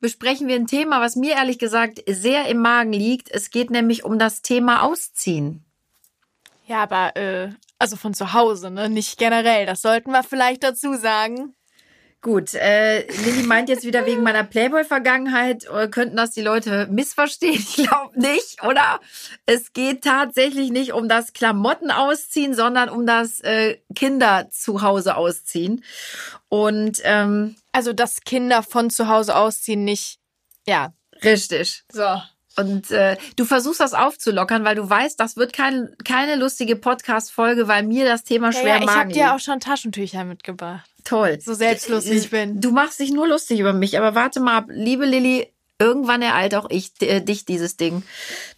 besprechen wir ein Thema, was mir ehrlich gesagt sehr im Magen liegt. Es geht nämlich um das Thema Ausziehen. Ja, aber äh, also von zu Hause, ne? Nicht generell. Das sollten wir vielleicht dazu sagen. Gut, äh, Lilly meint jetzt wieder wegen meiner Playboy-Vergangenheit, äh, könnten das die Leute missverstehen? Ich glaube nicht, oder? Es geht tatsächlich nicht um das Klamotten ausziehen, sondern um das äh, Kinder zu Hause ausziehen. Und ähm, also dass Kinder von zu Hause ausziehen, nicht ja richtig. So. Und äh, du versuchst das aufzulockern, weil du weißt, das wird kein, keine lustige Podcast-Folge, weil mir das Thema schwer ja, ja, Ich habe dir auch schon Taschentücher mitgebracht. Toll. So selbstlos ich bin. Du machst dich nur lustig über mich, aber warte mal ab, liebe Lilly, irgendwann ereilt auch ich äh, dich dieses Ding.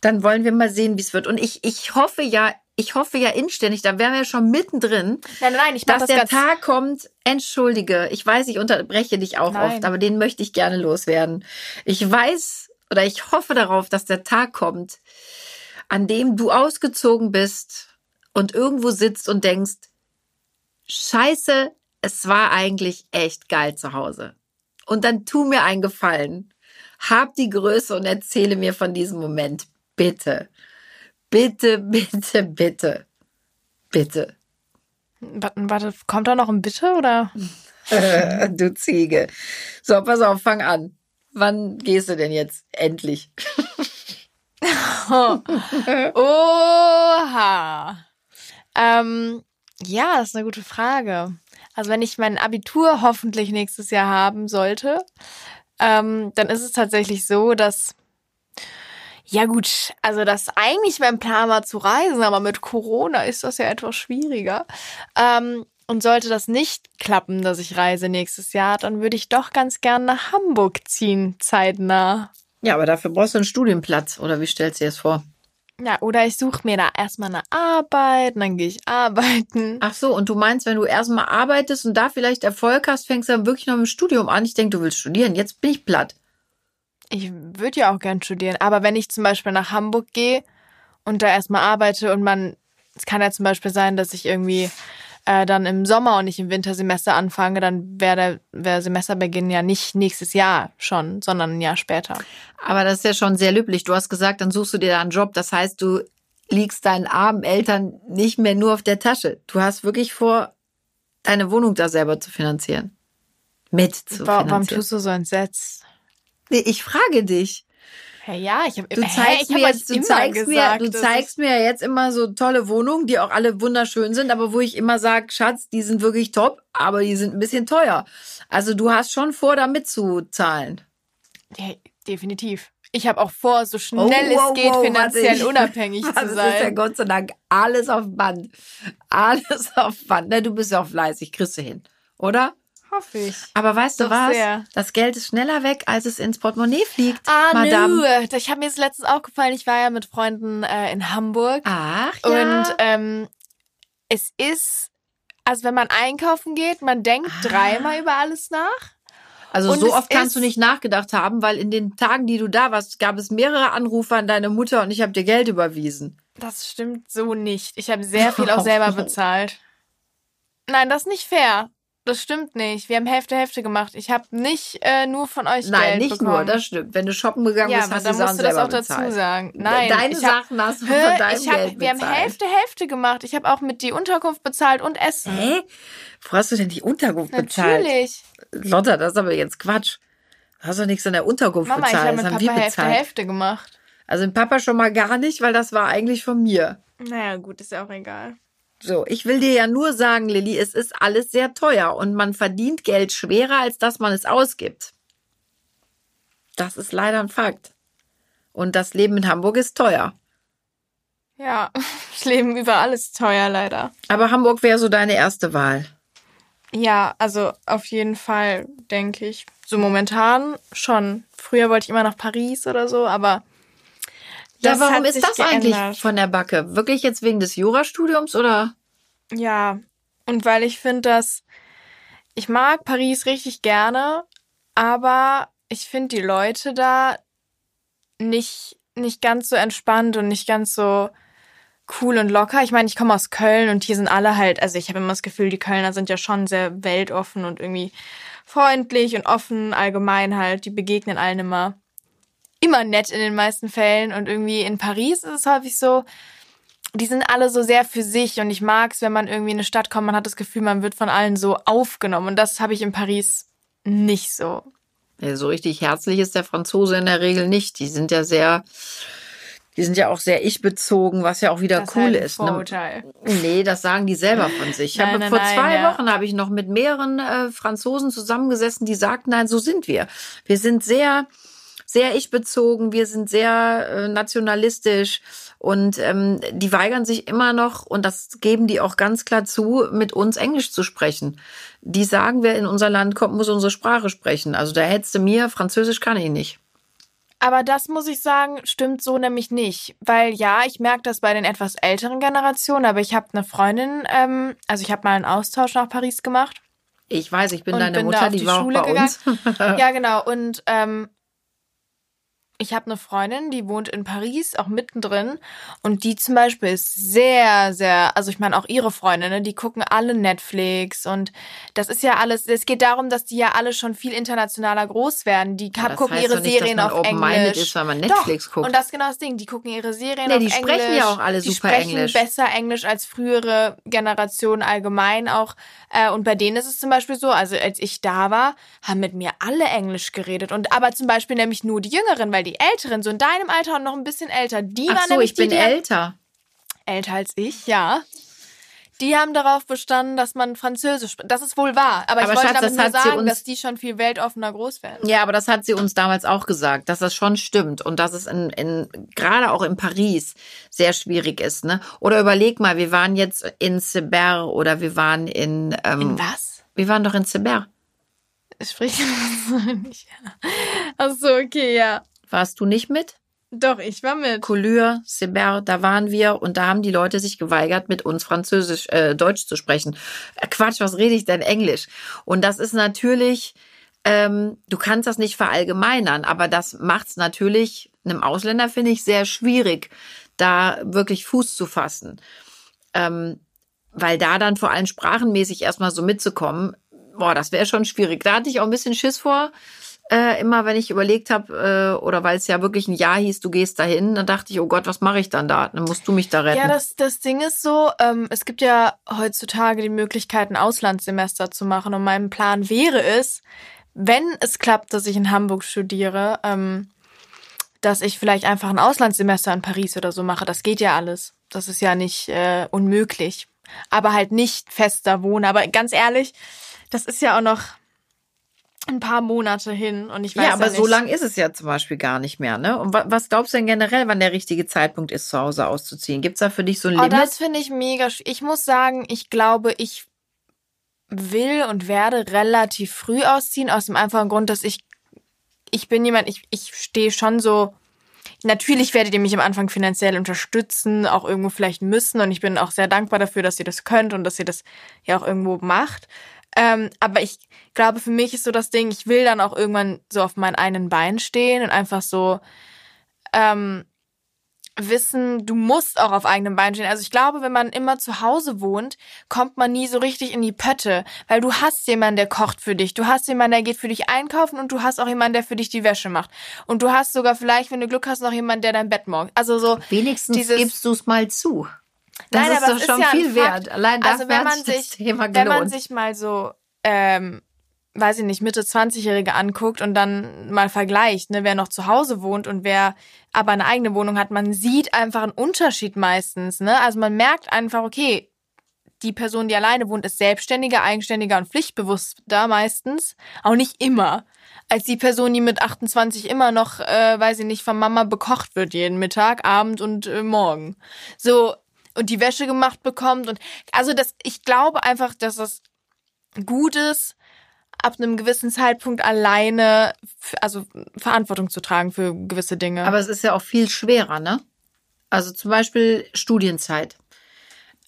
Dann wollen wir mal sehen, wie es wird. Und ich, ich hoffe ja, ich hoffe ja inständig, da wären wir ja schon mittendrin, nein, nein, ich dass das der Tag kommt. Entschuldige, ich weiß, ich unterbreche dich auch Nein. oft, aber den möchte ich gerne loswerden. Ich weiß oder ich hoffe darauf, dass der Tag kommt, an dem du ausgezogen bist und irgendwo sitzt und denkst, Scheiße, es war eigentlich echt geil zu Hause. Und dann tu mir einen Gefallen. Hab die Größe und erzähle mir von diesem Moment. Bitte. Bitte, bitte, bitte. Bitte. Warte, kommt da noch ein Bitte oder? du Ziege. So, pass auf, fang an. Wann gehst du denn jetzt endlich? Oha. Ähm, ja, das ist eine gute Frage. Also wenn ich mein Abitur hoffentlich nächstes Jahr haben sollte, ähm, dann ist es tatsächlich so, dass ja gut, also das eigentlich mein Plan war zu reisen, aber mit Corona ist das ja etwas schwieriger. Ähm, und sollte das nicht klappen, dass ich reise nächstes Jahr, dann würde ich doch ganz gern nach Hamburg ziehen, zeitnah. Ja, aber dafür brauchst du einen Studienplatz, oder wie stellst du dir das vor? Ja, oder ich suche mir da erstmal eine Arbeit, und dann gehe ich arbeiten. Ach so, und du meinst, wenn du erstmal arbeitest und da vielleicht Erfolg hast, fängst du dann wirklich noch im Studium an. Ich denke, du willst studieren. Jetzt bin ich platt. Ich würde ja auch gern studieren, aber wenn ich zum Beispiel nach Hamburg gehe und da erstmal arbeite und man, es kann ja zum Beispiel sein, dass ich irgendwie äh, dann im Sommer und nicht im Wintersemester anfange, dann wäre der wär Semesterbeginn ja nicht nächstes Jahr schon, sondern ein Jahr später. Aber das ist ja schon sehr löblich. Du hast gesagt, dann suchst du dir da einen Job. Das heißt, du liegst deinen armen Eltern nicht mehr nur auf der Tasche. Du hast wirklich vor, deine Wohnung da selber zu finanzieren. Mit zu Warum, finanzieren. warum tust du so entsetzt? Nee, ich frage dich. Hey, ja, ich habe Du zeigst, mir, jetzt, du zeigst, mir, du zeigst mir ja jetzt immer so tolle Wohnungen, die auch alle wunderschön sind, aber wo ich immer sage, Schatz, die sind wirklich top, aber die sind ein bisschen teuer. Also du hast schon vor, da mitzuzahlen. Ja, definitiv. Ich habe auch vor, so schnell Oh, wow, es geht, wow, finanziell ich- unabhängig Das zu ist ja sein. Gott sei Dank alles auf Band. Alles auf Band. Ne, du bist ja auch fleißig, kriegst du hin, oder? Hoffe ich. Aber weißt du Doch was? sehr. Das Geld ist schneller weg, als es ins Portemonnaie fliegt, Ah, Madame. nö. Ich habe mir das letztens aufgefallen, ich war ja mit Freunden äh, in Hamburg. Ach ja. Und ähm, es ist, also wenn man einkaufen geht, man denkt dreimal über alles nach. Also Und so oft kannst du nicht nachgedacht haben, weil in den Tagen, die du da warst, gab es mehrere Anrufe an deine Mutter und ich habe dir Geld überwiesen. Das stimmt so nicht. Ich habe sehr viel auch selber bezahlt. Nein, das ist nicht fair. Das stimmt nicht. Wir haben Hälfte Hälfte gemacht. Ich habe nicht äh, nur von euch Nein, Geld nicht bekommen. nur, das stimmt. Wenn du shoppen gegangen ja, bist, hast dann du Sachen musst du das auch dazu bezahlt. sagen. Nein, Deine ich hab, Sachen hast du von deinem ich hab, Geld Wir haben bezahlt. Hälfte Hälfte gemacht. Ich habe auch mit die Unterkunft bezahlt und Essen. Hä? Wo hast du denn die Unterkunft bezahlt? Natürlich. Lotta, das ist aber jetzt Quatsch. Du hast doch nichts an der Unterkunft Mama, ich bezahlt. habe Das mit haben wir Papa Hälfte bezahlt. Hälfte gemacht. Also mit Papa schon mal gar nicht, weil das war eigentlich von mir. Naja, gut, ist ja auch egal. So, ich will dir ja nur sagen, Lilly, es ist alles sehr teuer und man verdient Geld schwerer, als dass man es ausgibt. Das ist leider ein Fakt. Und das Leben in Hamburg ist teuer. Ja, das Leben überall ist teuer, leider. Aber Hamburg wäre so deine erste Wahl. Ja, also auf jeden Fall, denke ich. So momentan schon. Früher wollte ich immer nach Paris oder so, aber ja, warum ist das geändert. eigentlich von der Backe? Wirklich jetzt wegen des Jurastudiums oder? Ja, und weil ich finde, dass ich mag Paris richtig gerne, aber ich finde die Leute da nicht, nicht ganz so entspannt und nicht ganz so cool und locker. Ich meine, ich komme aus Köln und hier sind alle halt, also ich habe immer das Gefühl, die Kölner sind ja schon sehr weltoffen und irgendwie freundlich und offen allgemein halt. Die begegnen allen immer immer nett in den meisten Fällen und irgendwie in Paris ist es häufig so, die sind alle so sehr für sich und ich mag es, wenn man irgendwie in eine Stadt kommt, man hat das Gefühl, man wird von allen so aufgenommen und das habe ich in Paris nicht so. Ja, so richtig herzlich ist der Franzose in der Regel nicht. Die sind ja sehr, die sind ja auch sehr ich-bezogen, was ja auch wieder das cool ist. Ne? Nee, das sagen die selber von sich. nein, habe, nein, vor nein, zwei ja. Wochen habe ich noch mit mehreren äh, Franzosen zusammengesessen, die sagten, nein, so sind wir. Wir sind sehr, sehr ich-bezogen, wir sind sehr äh, nationalistisch und ähm, die weigern sich immer noch, und das geben die auch ganz klar zu, mit uns Englisch zu sprechen. Die sagen, wer in unser Land kommt, muss unsere Sprache sprechen. Also da hättest du mir, Französisch kann ich nicht. Aber das muss ich sagen, stimmt so nämlich nicht. Weil ja, ich merke das bei den etwas älteren Generationen, aber ich habe eine Freundin, ähm, also ich habe mal einen Austausch nach Paris gemacht. Ich weiß, ich bin deine bin Mutter, die, die, war Schule auch bei gegangen. uns. ja, genau. Und ähm, ich habe eine Freundin, die wohnt in Paris, auch mittendrin. Und die zum Beispiel ist sehr, sehr, also ich meine auch ihre Freundinnen, ne, die gucken alle Netflix und das ist ja alles, es geht darum, dass die ja alle schon viel internationaler groß werden. Die ja, gucken ihre nicht, Serien auf Englisch. ist, weil man Netflix Doch. guckt. Und das ist genau das Ding, die gucken ihre Serien nee, auf Englisch. Die sprechen ja auch alle super die sprechen Englisch. besser Englisch als frühere Generationen allgemein auch. Äh, und bei denen ist es zum Beispiel so, also als ich da war, haben mit mir alle Englisch geredet. Und aber zum Beispiel nämlich nur die Jüngeren, weil die Älteren, so in deinem Alter und noch ein bisschen älter, die Ach waren so, nämlich ich bin die, älter. Älter als ich, ja. Die haben darauf bestanden, dass man Französisch spricht. Das ist wohl wahr. Aber, aber ich wollte Schatz, damit nur sagen, dass die schon viel weltoffener groß werden. Ja, aber das hat sie uns damals auch gesagt, dass das schon stimmt und dass es in, in gerade auch in Paris sehr schwierig ist. Ne? Oder überleg mal, wir waren jetzt in Ceber oder wir waren in... Ähm, in was? Wir waren doch in Ceber. Sprich das nicht. Ach so, okay, ja. Warst du nicht mit? Doch, ich war mit. Collure, Seber, da waren wir und da haben die Leute sich geweigert, mit uns Französisch, äh, Deutsch zu sprechen. Äh, Quatsch, was rede ich denn Englisch? Und das ist natürlich, ähm, du kannst das nicht verallgemeinern, aber das macht es natürlich einem Ausländer, finde ich, sehr schwierig, da wirklich Fuß zu fassen. Ähm, weil da dann vor allem sprachenmäßig erstmal so mitzukommen, boah, das wäre schon schwierig. Da hatte ich auch ein bisschen Schiss vor äh, immer, wenn ich überlegt habe, äh, oder weil es ja wirklich ein Jahr hieß, du gehst dahin, dann dachte ich, oh Gott, was mache ich dann da? Dann musst du mich da retten. Ja, das, das Ding ist so, ähm, es gibt ja heutzutage die Möglichkeit, ein Auslandssemester zu machen. Und mein Plan wäre es, wenn es klappt, dass ich in Hamburg studiere, ähm, dass ich vielleicht einfach ein Auslandssemester in Paris oder so mache. Das geht ja alles. Das ist ja nicht äh, unmöglich. Aber halt nicht fester wohnen. Aber ganz ehrlich, das ist ja auch noch ein paar Monate hin und ich weiß ja, aber ja so lang ist es ja zum Beispiel gar nicht mehr, ne? Und was glaubst du denn generell, wann der richtige Zeitpunkt ist, zu Hause auszuziehen? Gibt's da für dich so ein oh, Limit? Das finde ich mega. Ich muss sagen, ich glaube, ich will und werde relativ früh ausziehen aus dem einfachen Grund, dass ich ich bin jemand, ich ich stehe schon so. Natürlich werdet ihr mich am Anfang finanziell unterstützen, auch irgendwo vielleicht müssen und ich bin auch sehr dankbar dafür, dass ihr das könnt und dass ihr das ja auch irgendwo macht. Ähm, aber ich glaube, für mich ist so das Ding, ich will dann auch irgendwann so auf meinen eigenen Beinen stehen und einfach so ähm, wissen, du musst auch auf eigenem Bein stehen. Also ich glaube, wenn man immer zu Hause wohnt, kommt man nie so richtig in die Pötte, weil du hast jemanden, der kocht für dich, du hast jemanden, der geht für dich einkaufen und du hast auch jemanden, der für dich die Wäsche macht. Und du hast sogar vielleicht, wenn du Glück hast, noch jemanden, der dein Bett morgt. Also so wenigstens dieses, gibst du es mal zu. Das Nein, ist doch schon ist ja viel wert. Allein also wenn man sich, wenn man sich mal so, ähm, weiß ich nicht, Mitte 20-Jährige anguckt und dann mal vergleicht, ne, wer noch zu Hause wohnt und wer aber eine eigene Wohnung hat, man sieht einfach einen Unterschied meistens, ne? Also man merkt einfach, okay, die Person, die alleine wohnt, ist selbstständiger, eigenständiger und pflichtbewusster meistens. Auch nicht immer. Als die Person, die mit 28 immer noch, äh, weiß ich nicht, von Mama bekocht wird jeden Mittag, Abend und äh, Morgen. So, und die Wäsche gemacht bekommt und also das ich glaube einfach, dass es gut ist ab einem gewissen Zeitpunkt alleine also Verantwortung zu tragen für gewisse Dinge. Aber es ist ja auch viel schwerer, ne? Also zum Beispiel Studienzeit.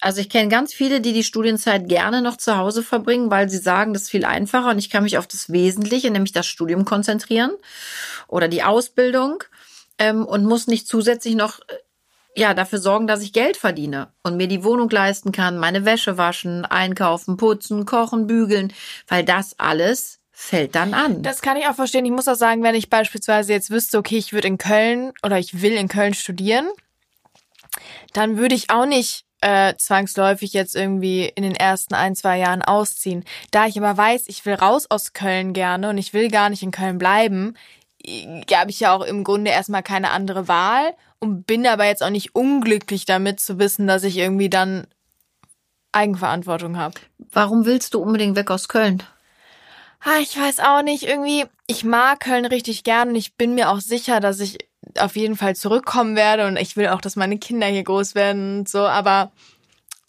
Also ich kenne ganz viele, die die Studienzeit gerne noch zu Hause verbringen, weil sie sagen, das ist viel einfacher und ich kann mich auf das Wesentliche, nämlich das Studium konzentrieren oder die Ausbildung ähm, und muss nicht zusätzlich noch äh, ja dafür sorgen, dass ich Geld verdiene und mir die Wohnung leisten kann, meine Wäsche waschen, einkaufen, putzen, kochen, bügeln, weil das alles fällt dann an. Das kann ich auch verstehen. Ich muss auch sagen, wenn ich beispielsweise jetzt wüsste, okay, ich würde in Köln oder ich will in Köln studieren, dann würde ich auch nicht äh, zwangsläufig jetzt irgendwie in den ersten ein, zwei Jahren ausziehen. Da ich aber weiß, ich will raus aus Köln gerne und ich will gar nicht in Köln bleiben, habe ich ja auch im Grunde erstmal keine andere Wahl und bin aber jetzt auch nicht unglücklich damit zu wissen, dass ich irgendwie dann Eigenverantwortung habe. Warum willst du unbedingt weg aus Köln? Ah, ich weiß auch nicht, irgendwie, ich mag Köln richtig gern und ich bin mir auch sicher, dass ich auf jeden Fall zurückkommen werde und ich will auch, dass meine Kinder hier groß werden und so, aber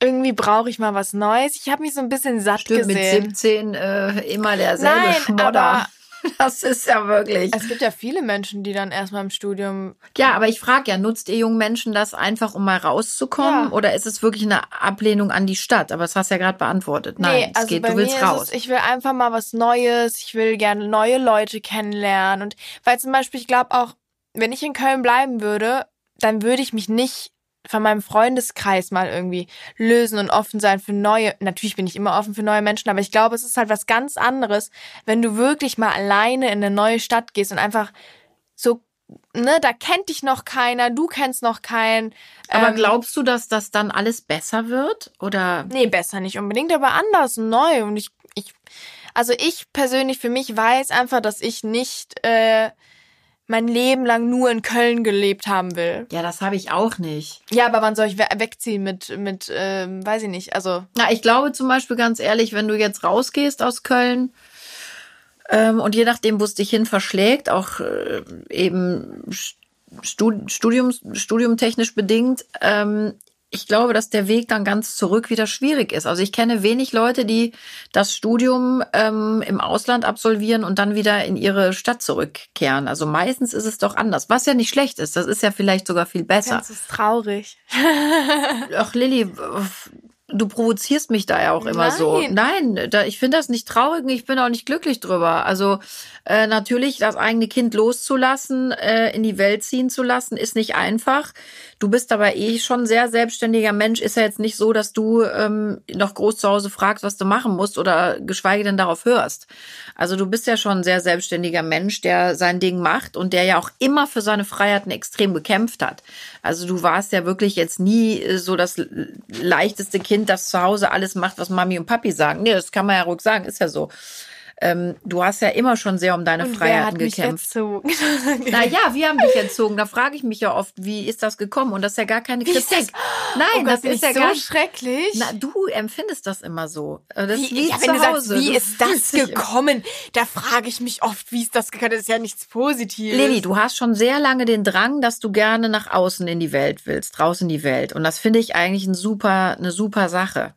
irgendwie brauche ich mal was Neues. Ich habe mich so ein bisschen satt Stimmt, gesehen. mit 17 äh, immer derselbe Nein, Schmodder. aber Das ist ja wirklich. es gibt ja viele Menschen, die dann erstmal im Studium Ja, aber ich frage ja, nutzt ihr jungen Menschen das einfach, um mal rauszukommen? Ja. Oder ist es wirklich eine Ablehnung an die Stadt? Aber das hast du ja gerade beantwortet. Nein, nee, es also geht, bei du willst mir raus. Ist es, ich will einfach mal was Neues. Ich will gerne neue Leute kennenlernen. Und weil zum Beispiel, ich glaube auch, wenn ich in Köln bleiben würde, dann würde ich mich nicht von meinem Freundeskreis mal irgendwie lösen und offen sein für neue. Natürlich bin ich immer offen für neue Menschen, aber ich glaube, es ist halt was ganz anderes, wenn du wirklich mal alleine in eine neue Stadt gehst und einfach so, ne, da kennt dich noch keiner, du kennst noch keinen. aber ähm, glaubst du, dass das dann alles besser wird? Oder? Nee, besser nicht unbedingt, aber anders, neu. Und ich, ich, also ich persönlich für mich weiß einfach, dass ich nicht äh, mein Leben lang nur in Köln gelebt haben will. Ja, das habe ich auch nicht. Ja, aber wann soll ich we wegziehen mit, mit, ähm, weiß ich nicht. Also, Na, ich glaube zum Beispiel ganz ehrlich, wenn du jetzt rausgehst aus Köln ähm, und je nachdem, wo es dich hin verschlägt, auch äh, eben Stud Studiums, studiumtechnisch bedingt, ähm, ich glaube, dass der Weg dann ganz zurück wieder schwierig ist. Also ich kenne wenig Leute, die das Studium ähm, im Ausland absolvieren und dann wieder in ihre Stadt zurückkehren. Also meistens ist es doch anders, was ja nicht schlecht ist. Das ist ja vielleicht sogar viel besser. das ist traurig. Ach, Lilly, du provozierst mich da ja auch immer so. Nein. Nein, da, ich finde das nicht traurig und ich bin auch nicht glücklich drüber. Also äh, natürlich, das eigene Kind loszulassen, äh, in die Welt ziehen zu lassen, ist nicht einfach. Du bist aber eh schon ein sehr selbstständiger Mensch. Ist ja jetzt nicht so, dass du ähm, noch groß zu Hause fragst, was du machen musst oder geschweige denn darauf hörst. Also du bist ja schon ein sehr selbstständiger Mensch, der sein Ding macht und der ja auch immer für seine Freiheiten extrem gekämpft hat. Also du warst ja wirklich jetzt nie äh, so das leichteste Kind, das zu Hause alles macht, was Mami und Papi sagen. Nee, das kann man ja ruhig sagen, ist ja so. Ähm, du hast ja immer schon sehr um deine Und wer Freiheiten hat mich gekämpft. erzogen? Naja, wir haben dich erzogen. Da frage ich mich ja oft, wie ist das gekommen? Und das ist ja gar keine ist Kritik. das? Nein, oh Gott, das ist ja so gar schrecklich. Na, du empfindest das immer so. Das ist Wie, wie ja, zu wenn du sagst, wie Du ist das gekommen? Da frage ich mich oft, wie ist das gekommen? Das ist ja nichts Positives. Lilly, du hast schon sehr lange den Drang, dass du gerne nach außen in die Welt willst, raus in die Welt. Und das finde ich eigentlich ein super, eine super Sache.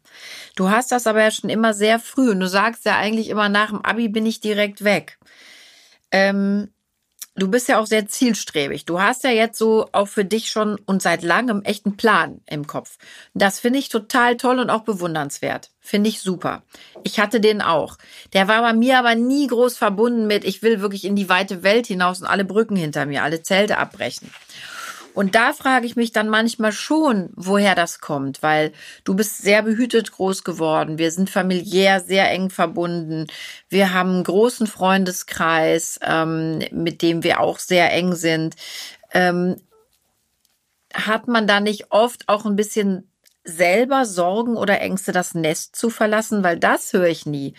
Du hast das aber ja schon immer sehr früh und du sagst ja eigentlich immer nach dem Abi bin ich direkt weg. Ähm, du bist ja auch sehr zielstrebig. Du hast ja jetzt so auch für dich schon und seit langem echt einen Plan im Kopf. Das finde ich total toll und auch bewundernswert. Finde ich super. Ich hatte den auch. Der war bei mir aber nie groß verbunden mit, ich will wirklich in die weite Welt hinaus und alle Brücken hinter mir, alle Zelte abbrechen. Und da frage ich mich dann manchmal schon, woher das kommt, weil du bist sehr behütet groß geworden. Wir sind familiär sehr eng verbunden. Wir haben einen großen Freundeskreis, ähm, mit dem wir auch sehr eng sind. Ähm, hat man da nicht oft auch ein bisschen selber Sorgen oder Ängste, das Nest zu verlassen? Weil das höre ich nie.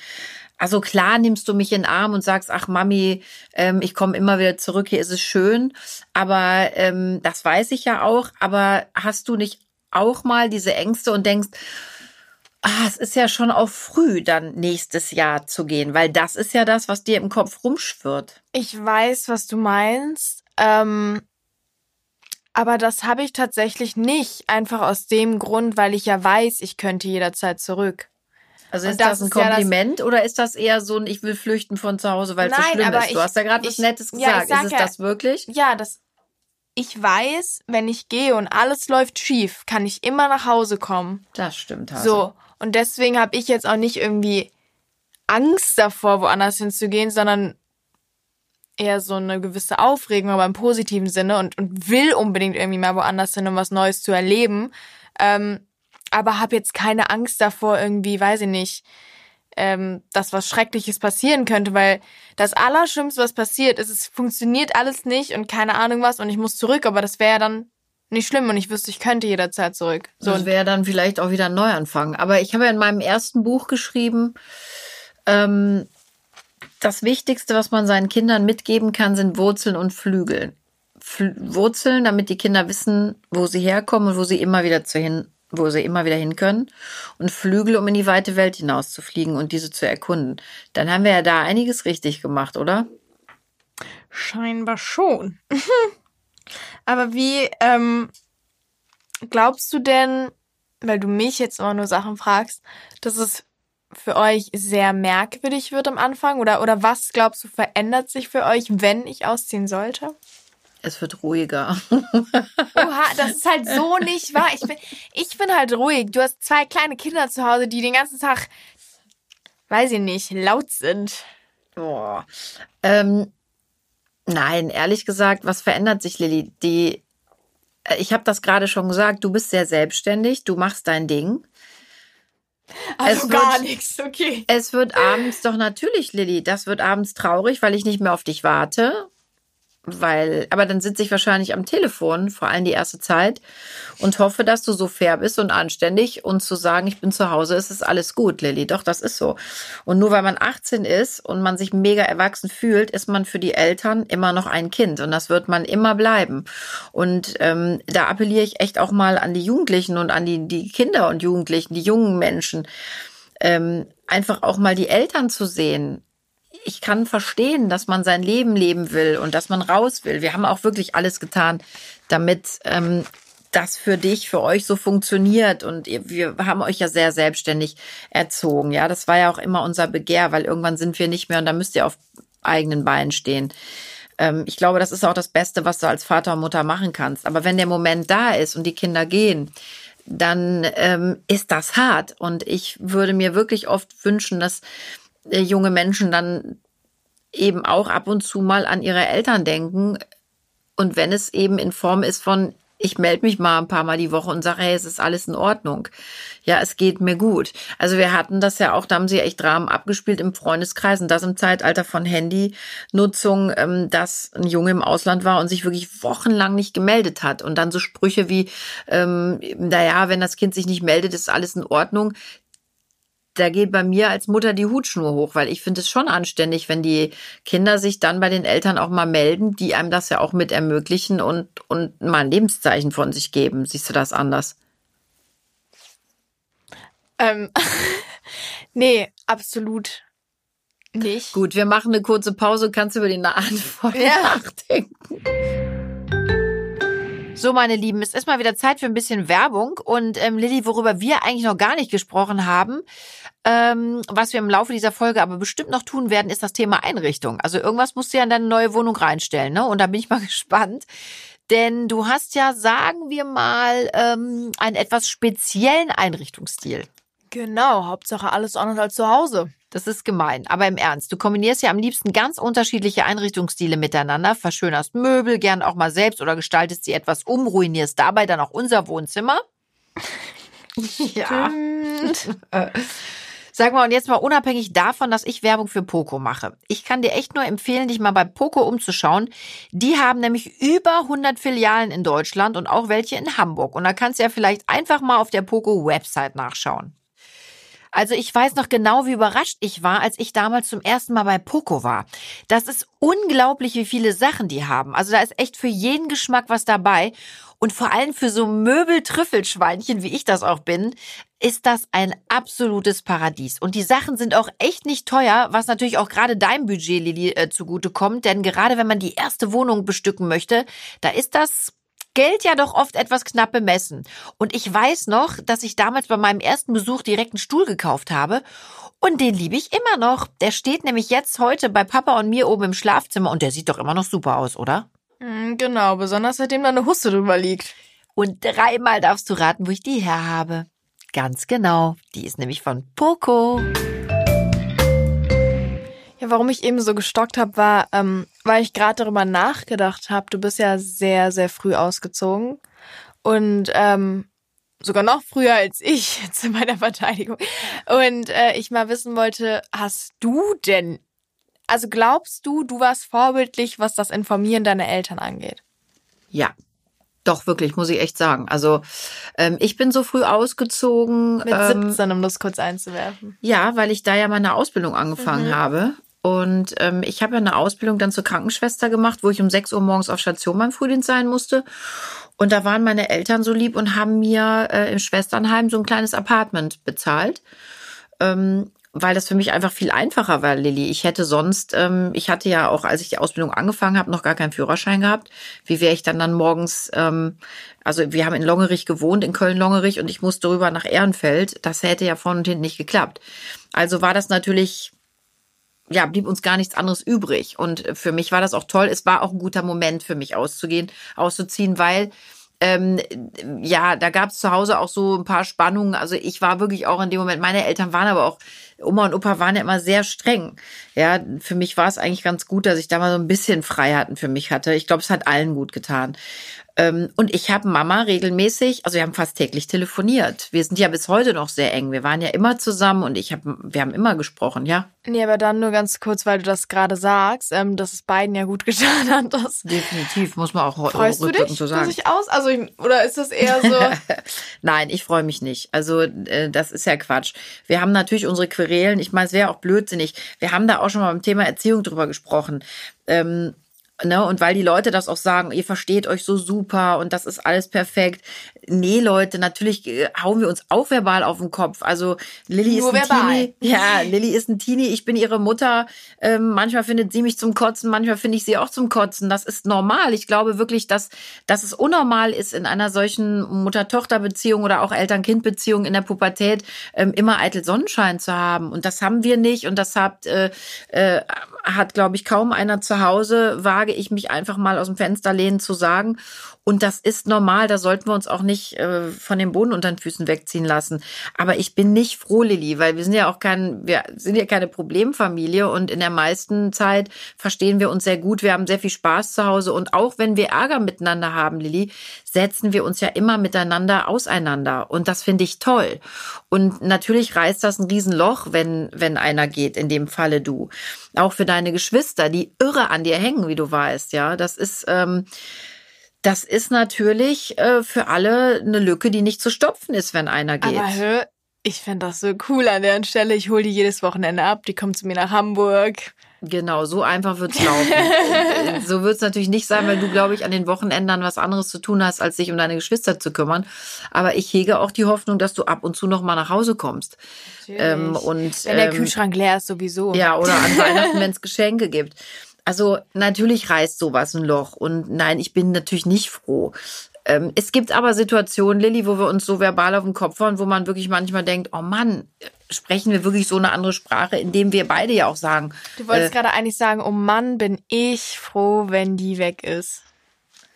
Also klar nimmst du mich in den Arm und sagst, ach Mami, ähm, ich komme immer wieder zurück, hier ist es schön. Aber ähm, das weiß ich ja auch. Aber hast du nicht auch mal diese Ängste und denkst, ah, es ist ja schon auch früh, dann nächstes Jahr zu gehen, weil das ist ja das, was dir im Kopf rumschwirrt. Ich weiß, was du meinst. Ähm, aber das habe ich tatsächlich nicht. Einfach aus dem Grund, weil ich ja weiß, ich könnte jederzeit zurück. Also ist das das, ein ist ja das- Kompliment oder ist das eher so ein Ich will flüchten von zu Hause, weil es so schlimm aber ist? Du ich- hast ja gerade was Nettes ja, gesagt. sag ist es ja- das wirklich? Ja, das. ich weiß, wenn ich gehe und alles läuft schief, kann ich immer nach Hause kommen. Das stimmt. Hase. So. Und deswegen habe ich jetzt auch nicht irgendwie Angst davor, woanders hinzugehen, sondern eher so eine gewisse Aufregung, aber im positiven Sinne und, und will unbedingt irgendwie mal woanders hin, um was Neues zu erleben. Ähm, aber habe jetzt keine Angst davor, irgendwie, weiß ich nicht, ähm, dass was Schreckliches passieren könnte, weil das Allerschlimmste, was passiert, ist, es funktioniert alles nicht und keine Ahnung was und ich muss zurück, aber das wäre ja dann nicht schlimm und ich wüsste, ich könnte jederzeit zurück. So, das wäre dann vielleicht auch wieder ein Neuanfang. Aber ich habe ja in meinem ersten Buch geschrieben, ähm, das Wichtigste, was man seinen Kindern mitgeben kann, sind Wurzeln und Flügel. Fl Wurzeln, damit die Kinder wissen, wo sie herkommen und wo sie immer wieder zu hin, wo sie immer wieder hin können. Und Flügel, um in die weite Welt hinauszufliegen und diese zu erkunden. Dann haben wir ja da einiges richtig gemacht, oder? Scheinbar schon. Aber wie ähm, glaubst du denn, weil du mich jetzt immer nur Sachen fragst, dass es für euch sehr merkwürdig wird am Anfang? Oder, oder was glaubst du verändert sich für euch, wenn ich ausziehen sollte? Es wird ruhiger. Oha, das ist halt so nicht wahr. Ich bin, ich bin halt ruhig. Du hast zwei kleine Kinder zu Hause, die den ganzen Tag, weiß ich nicht, laut sind. Boah. Ähm, nein, ehrlich gesagt, was verändert sich, Lilly? Die, äh, ich habe das gerade schon gesagt, du bist sehr selbstständig, du machst dein Ding. Also es gar nichts, okay. Es wird abends doch natürlich, Lilly, das wird abends traurig, weil ich nicht mehr auf dich warte weil, aber dann sitze ich wahrscheinlich am Telefon, vor allem die erste Zeit, und hoffe, dass du so fair bist und anständig und zu sagen, ich bin zu Hause, ist es alles gut, Lilly. Doch, das ist so. Und nur weil man 18 ist und man sich mega erwachsen fühlt, ist man für die Eltern immer noch ein Kind und das wird man immer bleiben. Und ähm, da appelliere ich echt auch mal an die Jugendlichen und an die, die Kinder und Jugendlichen, die jungen Menschen, ähm, einfach auch mal die Eltern zu sehen ich kann verstehen, dass man sein Leben leben will und dass man raus will. Wir haben auch wirklich alles getan, damit ähm, das für dich, für euch so funktioniert. Und wir haben euch ja sehr selbstständig erzogen. Ja, das war ja auch immer unser Begehr, weil irgendwann sind wir nicht mehr und da müsst ihr auf eigenen Beinen stehen. Ähm, ich glaube, das ist auch das Beste, was du als Vater und Mutter machen kannst. Aber wenn der Moment da ist und die Kinder gehen, dann ähm, ist das hart. Und ich würde mir wirklich oft wünschen, dass junge Menschen dann eben auch ab und zu mal an ihre Eltern denken. Und wenn es eben in Form ist von, ich melde mich mal ein paar Mal die Woche und sage, hey, es ist alles in Ordnung. Ja, es geht mir gut. Also wir hatten das ja auch, da haben sie echt Dramen abgespielt im Freundeskreis und das im Zeitalter von Handynutzung, ähm, dass ein Junge im Ausland war und sich wirklich wochenlang nicht gemeldet hat. Und dann so Sprüche wie, ähm, naja, wenn das Kind sich nicht meldet, ist alles in Ordnung da geht bei mir als Mutter die Hutschnur hoch, weil ich finde es schon anständig, wenn die Kinder sich dann bei den Eltern auch mal melden, die einem das ja auch mit ermöglichen und, und mal ein Lebenszeichen von sich geben. Siehst du das anders? Ähm, nee, absolut nicht. Gut, wir machen eine kurze Pause. Kannst du über die Antwort ja. nachdenken? So, meine Lieben, es ist mal wieder Zeit für ein bisschen Werbung. Und ähm, Lilly, worüber wir eigentlich noch gar nicht gesprochen haben, ähm, was wir im Laufe dieser Folge aber bestimmt noch tun werden, ist das Thema Einrichtung. Also irgendwas musst du ja in deine neue Wohnung reinstellen, ne? Und da bin ich mal gespannt. Denn du hast ja, sagen wir mal, ähm, einen etwas speziellen Einrichtungsstil. Genau, Hauptsache alles anders als zu Hause. Das ist gemein, aber im Ernst. Du kombinierst ja am liebsten ganz unterschiedliche Einrichtungsstile miteinander, verschönerst Möbel, gern auch mal selbst oder gestaltest sie etwas um, ruinierst dabei dann auch unser Wohnzimmer. ja. Sag mal, und jetzt mal unabhängig davon, dass ich Werbung für Poco mache. Ich kann dir echt nur empfehlen, dich mal bei Poco umzuschauen. Die haben nämlich über 100 Filialen in Deutschland und auch welche in Hamburg. Und da kannst du ja vielleicht einfach mal auf der Poco Website nachschauen. Also ich weiß noch genau, wie überrascht ich war, als ich damals zum ersten Mal bei Poco war. Das ist unglaublich, wie viele Sachen die haben. Also da ist echt für jeden Geschmack was dabei. Und vor allem für so Möbeltrüffelschweinchen, wie ich das auch bin, ist das ein absolutes Paradies. Und die Sachen sind auch echt nicht teuer, was natürlich auch gerade deinem Budget, Lili, äh, zugute kommt. Denn gerade wenn man die erste Wohnung bestücken möchte, da ist das Geld ja doch oft etwas knapp bemessen. Und ich weiß noch, dass ich damals bei meinem ersten Besuch direkt einen Stuhl gekauft habe. Und den liebe ich immer noch. Der steht nämlich jetzt heute bei Papa und mir oben im Schlafzimmer und der sieht doch immer noch super aus, oder? Mm, Genau, besonders seitdem da eine Huste drüber liegt. Und dreimal darfst du raten, wo ich die her habe. Ganz genau. Die ist nämlich von Poco. Ja, warum ich eben so gestockt habe, war, ähm, weil ich gerade darüber nachgedacht habe. Du bist ja sehr, sehr früh ausgezogen und ähm, sogar noch früher als ich jetzt in meiner Verteidigung. Und äh, ich mal wissen wollte, hast du denn, also glaubst du, du warst vorbildlich, was das Informieren deiner Eltern angeht? Ja. Doch, wirklich, muss ich echt sagen. Also, ähm, ich bin so früh ausgezogen. Mit ähm, 17, um das kurz einzuwerfen. Ja, weil ich da ja meine Ausbildung angefangen Mhm. habe. Und ähm, ich habe ja eine Ausbildung dann zur Krankenschwester gemacht, wo ich um 6 Uhr morgens auf Station beim Frühdienst sein musste. Und da waren meine Eltern so lieb und haben mir äh, im Schwesternheim so ein kleines Apartment bezahlt. Ähm, weil das für mich einfach viel einfacher war, Lilly. Ich hätte sonst, ähm, ich hatte ja auch, als ich die Ausbildung angefangen habe, noch gar keinen Führerschein gehabt. Wie wäre ich dann dann morgens, ähm, also wir haben in Longerich gewohnt, in Köln-Longerich, und ich musste rüber nach Ehrenfeld. Das hätte ja vorne und hinten nicht geklappt. Also war das natürlich ja, blieb uns gar nichts anderes übrig. Und für mich war das auch toll. Es war auch ein guter Moment für mich auszugehen, auszuziehen, weil ähm, ja, da gab es zu Hause auch so ein paar Spannungen. Also ich war wirklich auch in dem Moment, meine Eltern waren aber auch, Oma und Opa waren ja immer sehr streng. Ja, für mich war es eigentlich ganz gut, dass ich da mal so ein bisschen Freiheiten für mich hatte. Ich glaube, es hat allen gut getan. Ähm, und ich habe Mama regelmäßig, also wir haben fast täglich telefoniert. Wir sind ja bis heute noch sehr eng. Wir waren ja immer zusammen und ich habe, wir haben immer gesprochen, ja. Nee, aber dann nur ganz kurz, weil du das gerade sagst, ähm, dass es beiden ja gut getan hat. Das Definitiv, muss man auch freust du dich, so sagen. ich aus? Also, ich, oder ist das eher so? Nein, ich freue mich nicht. Also äh, das ist ja Quatsch. Wir haben natürlich unsere Querelen. Ich meine, es wäre auch blödsinnig. Wir haben da auch schon mal beim Thema Erziehung drüber gesprochen. Ähm, Ne, und weil die Leute das auch sagen, ihr versteht euch so super und das ist alles perfekt. Nee, Leute, natürlich äh, hauen wir uns auch verbal auf den Kopf. Also Lilly Nur ist ein verbal. Teenie. Ja, Lilly ist ein Teenie, ich bin ihre Mutter. Ähm, manchmal findet sie mich zum Kotzen, manchmal finde ich sie auch zum Kotzen. Das ist normal. Ich glaube wirklich, dass, dass es unnormal ist, in einer solchen Mutter-Tochter-Beziehung oder auch Eltern-Kind-Beziehung in der Pubertät ähm, immer eitel Sonnenschein zu haben. Und das haben wir nicht. Und das hat, äh, äh, hat glaube ich, kaum einer zu Hause, wage ich mich einfach mal aus dem Fenster lehnen zu sagen. Und das ist normal, da sollten wir uns auch nicht äh, von dem Boden unter den Füßen wegziehen lassen. Aber ich bin nicht froh, Lilly, weil wir sind ja auch kein, wir sind ja keine Problemfamilie und in der meisten Zeit verstehen wir uns sehr gut. Wir haben sehr viel Spaß zu Hause und auch wenn wir Ärger miteinander haben, Lilly, setzen wir uns ja immer miteinander auseinander und das finde ich toll. Und natürlich reißt das ein Riesenloch, wenn wenn einer geht, in dem Falle du. Auch für deine Geschwister, die irre an dir hängen, wie du weißt, ja. Das ist ähm, das ist natürlich äh, für alle eine Lücke, die nicht zu stopfen ist, wenn einer geht. Aber hör, ich fände das so cool an der Stelle. Ich hole die jedes Wochenende ab, die kommt zu mir nach Hamburg. Genau, so einfach wird's laufen. So wird's natürlich nicht sein, weil du, glaube ich, an den Wochenenden was anderes zu tun hast, als dich um deine Geschwister zu kümmern. Aber ich hege auch die Hoffnung, dass du ab und zu noch mal nach Hause kommst. Ähm, und, Wenn der ähm, Kühlschrank leer ist, sowieso. Ja, oder an Weihnachten, wenn es Geschenke gibt. Also natürlich reißt sowas ein Loch. Und nein, ich bin natürlich nicht froh. Ähm, es gibt aber Situationen, Lilly, wo wir uns so verbal auf den Kopf hauen, wo man wirklich manchmal denkt, oh Mann, sprechen wir wirklich so eine andere Sprache, indem wir beide ja auch sagen, Du wolltest äh, gerade eigentlich sagen, oh Mann, bin ich froh, wenn die weg ist.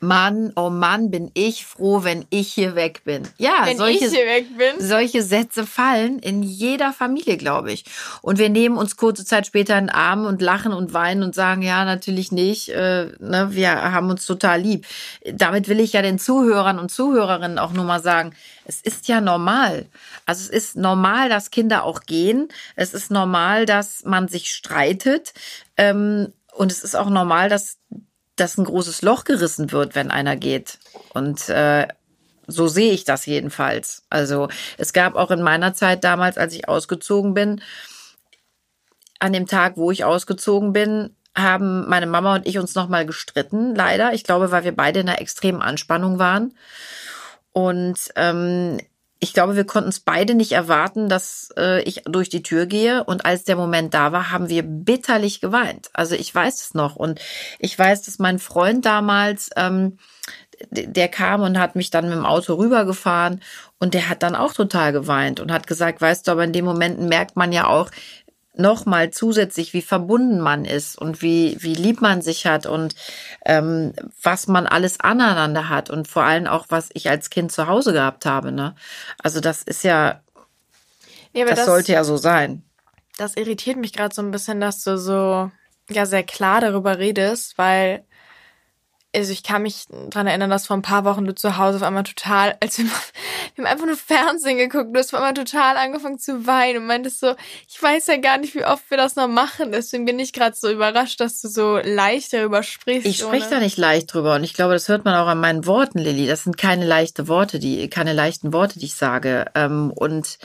Mann, oh Mann, bin ich froh, wenn ich hier weg bin. Ja, wenn solche, ich hier weg bin. solche Sätze fallen in jeder Familie, glaube ich. Und wir nehmen uns kurze Zeit später in den Arm und lachen und weinen und sagen, ja, natürlich nicht. Äh, ne, wir haben uns total lieb. Damit will ich ja den Zuhörern und Zuhörerinnen auch nur mal sagen, es ist ja normal. Also es ist normal, dass Kinder auch gehen. Es ist normal, dass man sich streitet. Ähm, und es ist auch normal, dass dass ein großes Loch gerissen wird, wenn einer geht. Und äh, so sehe ich das jedenfalls. Also es gab auch in meiner Zeit damals, als ich ausgezogen bin, an dem Tag, wo ich ausgezogen bin, haben meine Mama und ich uns nochmal gestritten, leider. Ich glaube, weil wir beide in einer extremen Anspannung waren. Und ähm, ich glaube, wir konnten es beide nicht erwarten, dass äh, ich durch die Tür gehe. Und als der Moment da war, haben wir bitterlich geweint. Also ich weiß es noch. Und ich weiß, dass mein Freund damals, ähm, der kam und hat mich dann mit dem Auto rübergefahren und der hat dann auch total geweint und hat gesagt, weißt du, aber in dem Moment merkt man ja auch, nochmal zusätzlich, wie verbunden man ist und wie, wie lieb man sich hat und ähm, was man alles aneinander hat und vor allem auch, was ich als Kind zu Hause gehabt habe. Ne? Also das ist ja, Ja, das, das, sollte ja so sein. das irritiert mich gerade so ein bisschen, dass du so ja sehr klar darüber redest, weil also ich kann mich dran erinnern, dass vor ein paar Wochen du zu Hause auf einmal total, als wir, wir haben einfach nur Fernsehen geguckt, du hast auf einmal total angefangen zu weinen und meintest so, ich weiß ja gar nicht, wie oft wir das noch machen, deswegen bin ich gerade so überrascht, dass du so leicht darüber sprichst. Ich spreche ohne- da nicht leicht drüber und ich glaube, das hört man auch an meinen Worten, Lilly. Das sind keine leichte Worte, die keine leichten Worte, die ich sage. Ähm, und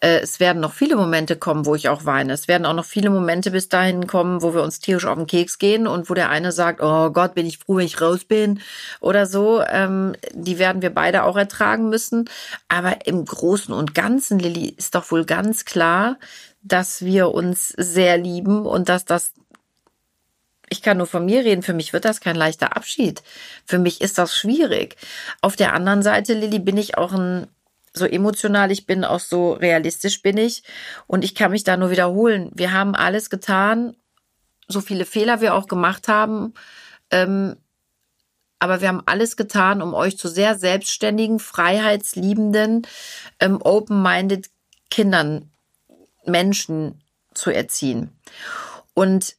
es werden noch viele Momente kommen, wo ich auch weine. Es werden auch noch viele Momente bis dahin kommen, wo wir uns tierisch auf den Keks gehen und wo der eine sagt, oh Gott, bin ich froh, wenn ich raus bin oder so. Ähm, die werden wir beide auch ertragen müssen. Aber im Großen und Ganzen, Lilly, ist doch wohl ganz klar, dass wir uns sehr lieben und dass das ich kann nur von mir reden, für mich wird das kein leichter Abschied. Für mich ist das schwierig. Auf der anderen Seite, Lilly, bin ich auch ein, so emotional ich bin, auch so realistisch bin ich. Und ich kann mich da nur wiederholen. Wir haben alles getan, so viele Fehler wir auch gemacht haben. Ähm, aber wir haben alles getan, um euch zu sehr selbstständigen, freiheitsliebenden, ähm, open-minded Kindern, Menschen zu erziehen. Und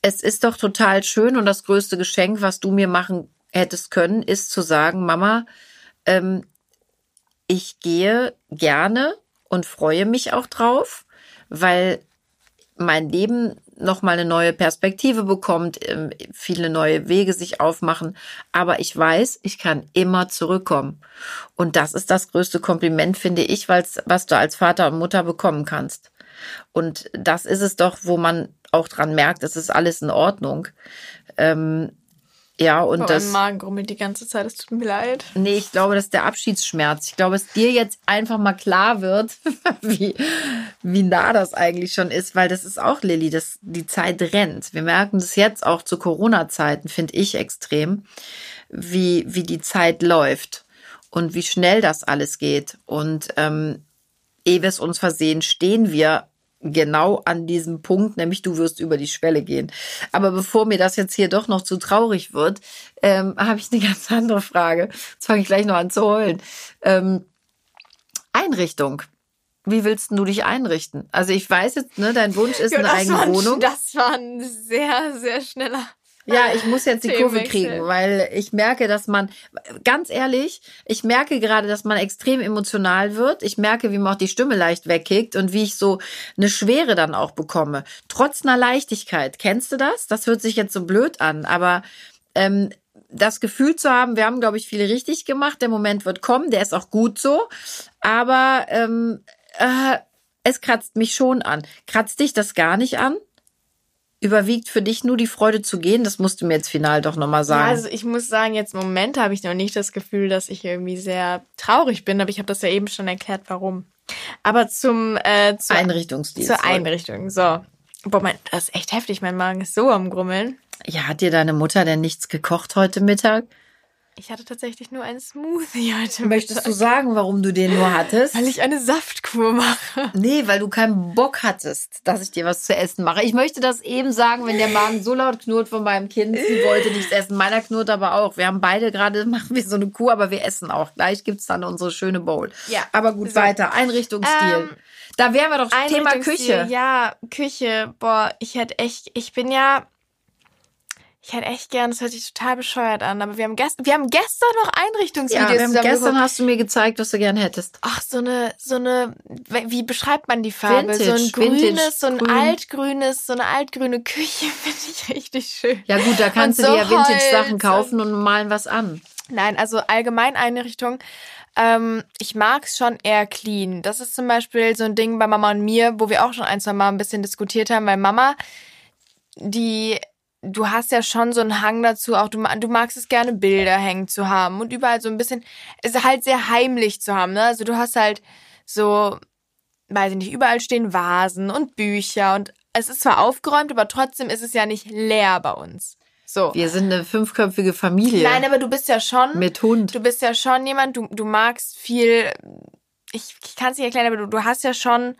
es ist doch total schön und das größte Geschenk, was du mir machen hättest können, ist zu sagen, Mama, ähm, ich gehe gerne und freue mich auch drauf, weil mein Leben nochmal eine neue Perspektive bekommt, ähm, viele neue Wege sich aufmachen. Aber ich weiß, ich kann immer zurückkommen. Und das ist das größte Kompliment, finde ich, was du als Vater und Mutter bekommen kannst. Und das ist es doch, wo man auch dran merkt, es ist alles in Ordnung. Ähm, ja, und Boah, das. mein Magen grummelt die ganze Zeit, es tut mir leid. Nee, ich glaube, das ist der Abschiedsschmerz. Ich glaube, es dir jetzt einfach mal klar wird, wie, wie nah das eigentlich schon ist, weil das ist auch, Lilly, das, die Zeit rennt. Wir merken das jetzt auch zu Corona-Zeiten, finde ich extrem, wie, wie die Zeit läuft und wie schnell das alles geht. Und ähm, ehe wir es uns versehen, stehen wir genau an diesem Punkt, nämlich du wirst über die Schwelle gehen. Aber bevor mir das jetzt hier doch noch zu traurig wird, ähm, habe ich eine ganz andere Frage. Jetzt fange ich gleich noch an zu heulen. Ähm, Einrichtung. Wie willst du dich einrichten? Also ich weiß jetzt, ne, dein Wunsch ist Ja, eine eigene ein- Wohnung. Das war ein sehr, sehr schneller. Ja, ich muss jetzt die Kurve kriegen, weil ich merke, dass man, ganz ehrlich, ich merke gerade, dass man extrem emotional wird. Ich merke, wie mir auch die Stimme leicht wegkickt und wie ich so eine Schwere dann auch bekomme. Trotz einer Leichtigkeit. Kennst du das? Das hört sich jetzt so blöd an, aber ähm, das Gefühl zu haben, wir haben, glaube ich, viele richtig gemacht. Der Moment wird kommen, der ist auch gut so. Aber ähm, äh, es kratzt mich schon an. Kratzt dich das gar nicht an? Überwiegt für dich nur die Freude zu gehen? Das musst du mir jetzt final doch nochmal Ja, sagen. also ich muss sagen, jetzt im Moment habe ich noch nicht das Gefühl, dass ich irgendwie sehr traurig bin, aber ich habe das ja eben schon erklärt, warum. Aber zum äh, zur, Einrichtungsstil. zur. Einrichtung. So. Boah, mein, das ist echt heftig. Mein Magen ist so am Grummeln. Ja, hat dir deine Mutter denn nichts gekocht heute Mittag? Ich hatte tatsächlich nur einen Smoothie heute. Möchtest du sagen, warum du den nur hattest? Weil ich eine Saftkur mache. Nee, weil du keinen Bock hattest, dass ich dir was zu essen mache. Ich möchte das eben sagen, wenn der Magen so laut knurrt von meinem Kind, sie wollte nichts essen. Meiner knurrt aber auch. Wir haben beide gerade, machen wir so eine Kuh, aber wir essen auch. Gleich gibt's dann unsere schöne Bowl. Ja. Aber gut, So. weiter. Einrichtungsstil. Ähm, da wären wir doch Thema Küche. Ja, Küche. Boah, ich hätte echt, ich bin ja, ich hätte echt gern, das hört sich total bescheuert an, aber wir haben gestern, wir haben gestern noch Einrichtungsvideos Ja, wir haben gestern geguckt. hast du mir gezeigt, was du gern hättest. Ach, so eine, so eine, wie beschreibt man die Farbe? so ein Vintage, grünes, Vintage, so ein grün. altgrünes, so eine altgrüne Küche finde ich richtig schön. Ja gut, da kannst Und du so dir ja Vintage-Sachen kaufen und malen was an. Nein, also allgemein Einrichtung. Ähm, ich mag's schon eher clean. Das ist zum Beispiel so ein Ding bei Mama und mir, wo wir auch schon ein, zwei Mal ein bisschen diskutiert haben, weil Mama, die, du hast ja schon so einen Hang dazu, auch du, du magst es gerne Bilder hängen zu haben und überall so ein bisschen, es ist halt sehr heimlich zu haben, ne? Also du hast halt so, weiß ich nicht, überall stehen Vasen und Bücher und es ist zwar aufgeräumt, aber trotzdem ist es ja nicht leer bei uns. So. Wir sind eine fünfköpfige Familie Nein, aber du bist ja schon. mit Hund. Du bist ja schon jemand, du, du magst viel, ich, ich kann es nicht erklären, aber du, du hast ja schon,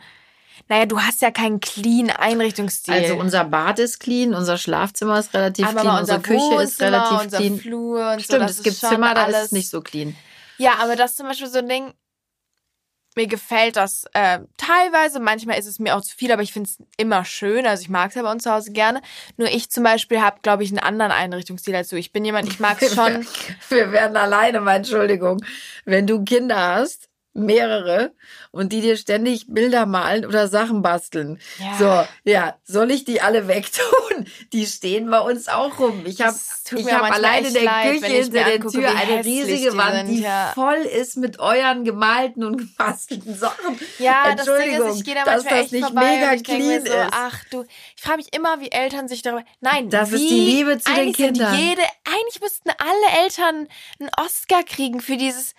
naja, du hast ja keinen clean Einrichtungsstil. Also unser Bad ist clean, unser Schlafzimmer ist relativ Aber clean, unser unsere Küche ist Wohnzimmer, relativ unser clean. Flur und so, Stimmt, das es ist gibt Zimmer, da ist es nicht so clean. Ja, aber das ist zum Beispiel so ein Ding, mir gefällt das äh, teilweise, manchmal ist es mir auch zu viel, aber ich finde es immer schön. Also ich mag es ja bei uns zu Hause gerne. Nur ich zum Beispiel habe, glaube ich, einen anderen Einrichtungsstil als du. Ich bin jemand, ich mag es schon. Wir werden alleine, mal Entschuldigung. Wenn du Kinder hast, mehrere, und die dir ständig Bilder malen oder Sachen basteln. Ja. So, ja, soll ich die alle wegtun? Die stehen bei uns auch rum. Ich habe ich mir hab manchmal alleine in der leid, Küche hinter der angucke, Tür eine riesige die Wand, die ja. voll ist mit euren gemalten und gebastelten Sachen. Ja, das Ding Entschuldigung, ist, ich gehe da dass das echt nicht vorbei mega ich clean so, ist. ach du, ich frage mich immer, wie Eltern sich darüber, nein, Das wie, ist die Liebe zu den Kindern. Jede, eigentlich müssten alle Eltern einen Oscar kriegen für dieses,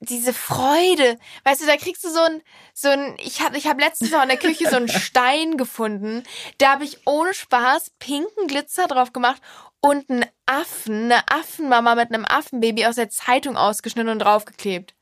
diese Freude. Weißt du, da kriegst du so ein, so ein, ich habe ich hab letztens noch in der Küche so einen Stein gefunden, da habe ich ohne Spaß pinken Glitzer drauf gemacht und einen Affen, eine Affenmama mit einem Affenbaby aus der Zeitung ausgeschnitten und draufgeklebt.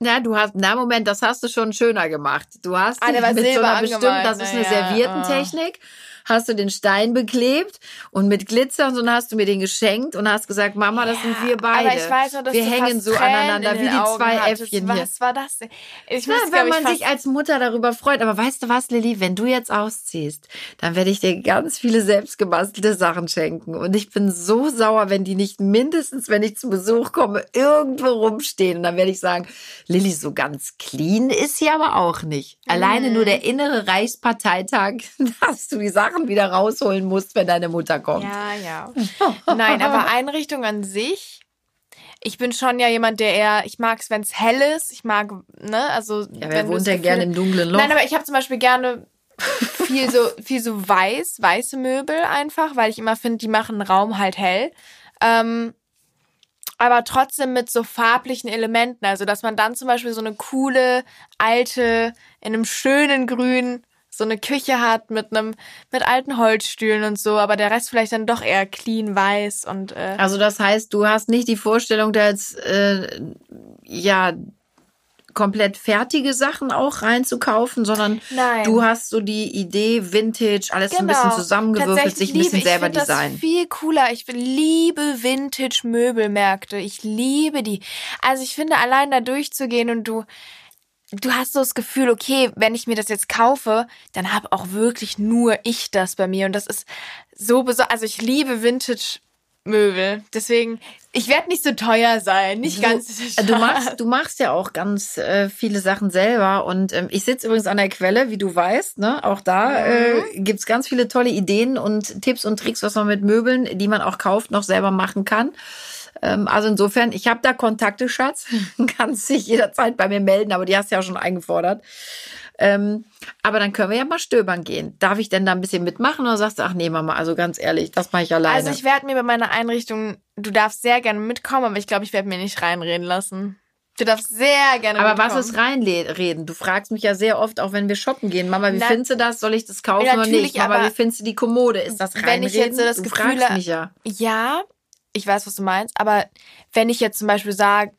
Ja, du hast, na Moment, das hast du schon schöner gemacht. Du hast Ah, der war mit so silber einer bestimmt, das ist eine na ja, Serviertentechnik, hast du den Stein beklebt und mit Glitzer und so dann hast du mir den geschenkt und hast gesagt, Mama, das sind wir beide. Aber ich weiß noch, dass wir hängen so Tränen aneinander in wie die Augen zwei hattest. Äffchen hier. Was war das denn? Ich Ja, muss, wenn man sich als Mutter darüber freut. Aber weißt du was, Lilly, wenn du jetzt ausziehst, dann werde ich dir ganz viele selbstgebastelte Sachen schenken. Und ich bin so sauer, wenn die nicht mindestens, wenn ich zu Besuch komme, irgendwo rumstehen. Und dann werde ich sagen, Lilly, so ganz clean ist sie aber auch nicht. Alleine Mhm. nur der innere Reichsparteitag, dass du die Sachen wieder rausholen musst, wenn deine Mutter kommt. Ja, ja. Nein, aber Einrichtung an sich. Ich bin schon ja jemand, der eher, ich mag es, wenn es hell ist. Ich mag, ne, also. Ja, wer wohnt Gefühl- gerne im dunklen Loch? Nein, aber ich habe zum Beispiel gerne viel so, viel so weiß, weiße Möbel einfach, weil ich immer finde, die machen den Raum halt hell. Ähm, aber trotzdem mit so farblichen Elementen. Also, dass man dann zum Beispiel so eine coole, alte, in einem schönen Grün so eine Küche hat mit einem, mit alten Holzstühlen und so, aber der Rest vielleicht dann doch eher clean weiß und äh, Also das heißt, du hast nicht die Vorstellung, da jetzt äh, ja komplett fertige Sachen auch reinzukaufen, sondern Nein. du hast so die Idee, Vintage, alles ein bisschen zusammengewürfelt, Genau. Tatsächlich sich ein bisschen liebe, selber ich designen. Das viel cooler. Ich liebe Vintage-Möbelmärkte. Ich liebe die. Also ich finde, allein da durchzugehen und du, du hast so das Gefühl, okay, wenn ich mir das jetzt kaufe, dann habe auch wirklich nur ich das bei mir. Und das ist so besonders. Also ich liebe Vintage-Möbel. Deswegen, ich werde nicht so teuer sein. Nicht ganz. Du, du, machst, du machst ja auch ganz äh, viele Sachen selber und ähm, ich sitze übrigens an der Quelle, wie du weißt. Ne? Auch da äh, gibt's ganz viele tolle Ideen und Tipps und Tricks, was man mit Möbeln, die man auch kauft, noch selber machen kann. Ähm, also insofern, ich habe da Kontakte, Schatz. Kannst dich jederzeit bei mir melden, aber die hast du ja schon eingefordert. Ähm, aber dann können wir ja mal stöbern gehen. Darf ich denn da ein bisschen mitmachen oder sagst du, ach nee, Mama, also ganz ehrlich, das mache ich alleine. Also ich werde mir bei meiner Einrichtung, du darfst sehr gerne mitkommen, aber ich glaube, ich werde mir nicht reinreden lassen. Du darfst sehr gerne Aber mitkommen. was ist reinreden? Du fragst mich ja sehr oft, auch wenn wir shoppen gehen. Mama, wie Na- findest du das? Soll ich das kaufen Ja, oder nicht? Mama, aber wie findest du die Kommode? Ist das reinreden? wenn ich jetzt so das du Gefühl fragst mich ja. Ja, ich weiß, was du meinst, aber wenn ich jetzt zum Beispiel sage,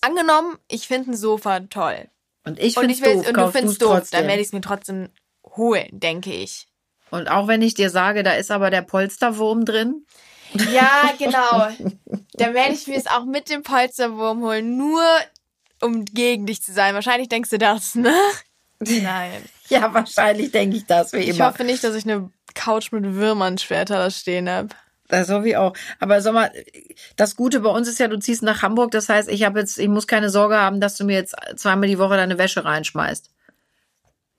angenommen, ich finde ein Sofa toll Und ich finde ich es doof, und du findest du's doof, trotzdem. dann werde ich es mir trotzdem holen, denke ich. Und auch wenn ich dir sage, da ist aber der Polsterwurm drin. Ja, genau. dann werde ich mir es auch mit dem Polsterwurm holen, nur um gegen dich zu sein. Wahrscheinlich denkst du das, ne? Nein. Ja, wahrscheinlich denke ich das, wie Ich immer. hoffe nicht, dass ich eine Couch mit Würmernschwerter da stehen habe. Das hoffe ich auch. Aber sag mal, das Gute bei uns ist ja, du ziehst nach Hamburg. Das heißt, ich habe jetzt, ich muss keine Sorge haben, dass du mir jetzt zweimal die Woche deine Wäsche reinschmeißt.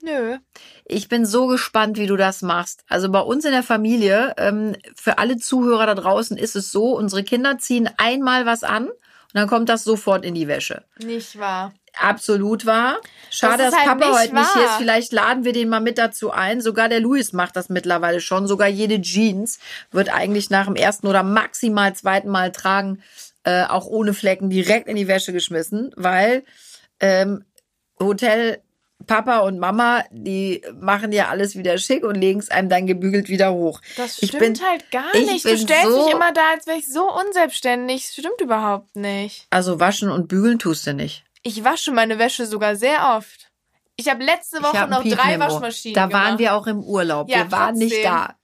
Nö. Ich bin so gespannt, wie du das machst. Also bei uns in der Familie, ähm, für alle Zuhörer da draußen ist es so, unsere Kinder ziehen einmal was an und dann kommt das sofort in die Wäsche. Nicht wahr. Absolut wahr. Schade, Das dass halt Papa nicht heute nicht hier ist. wahr. Vielleicht laden wir den mal mit dazu ein. Sogar der Luis macht das mittlerweile schon. Sogar jede Jeans wird eigentlich nach dem ersten oder maximal zweiten Mal tragen, äh, auch ohne Flecken, direkt in die Wäsche geschmissen, weil ähm, Hotel Papa und Mama, die machen ja alles wieder schick und legen es einem dann gebügelt wieder hoch. Das Ich stimmt bin- halt gar ich nicht. Du stellst so- dich immer da, als wäre ich so unselbstständig. Das stimmt überhaupt nicht. Also waschen und bügeln tust du nicht. Ich wasche meine Wäsche sogar sehr oft. Ich habe letzte Ich Woche hab noch drei. Waschmaschinen Da gemacht. waren wir auch im Urlaub. Ja, wir waren nicht trotzdem. da.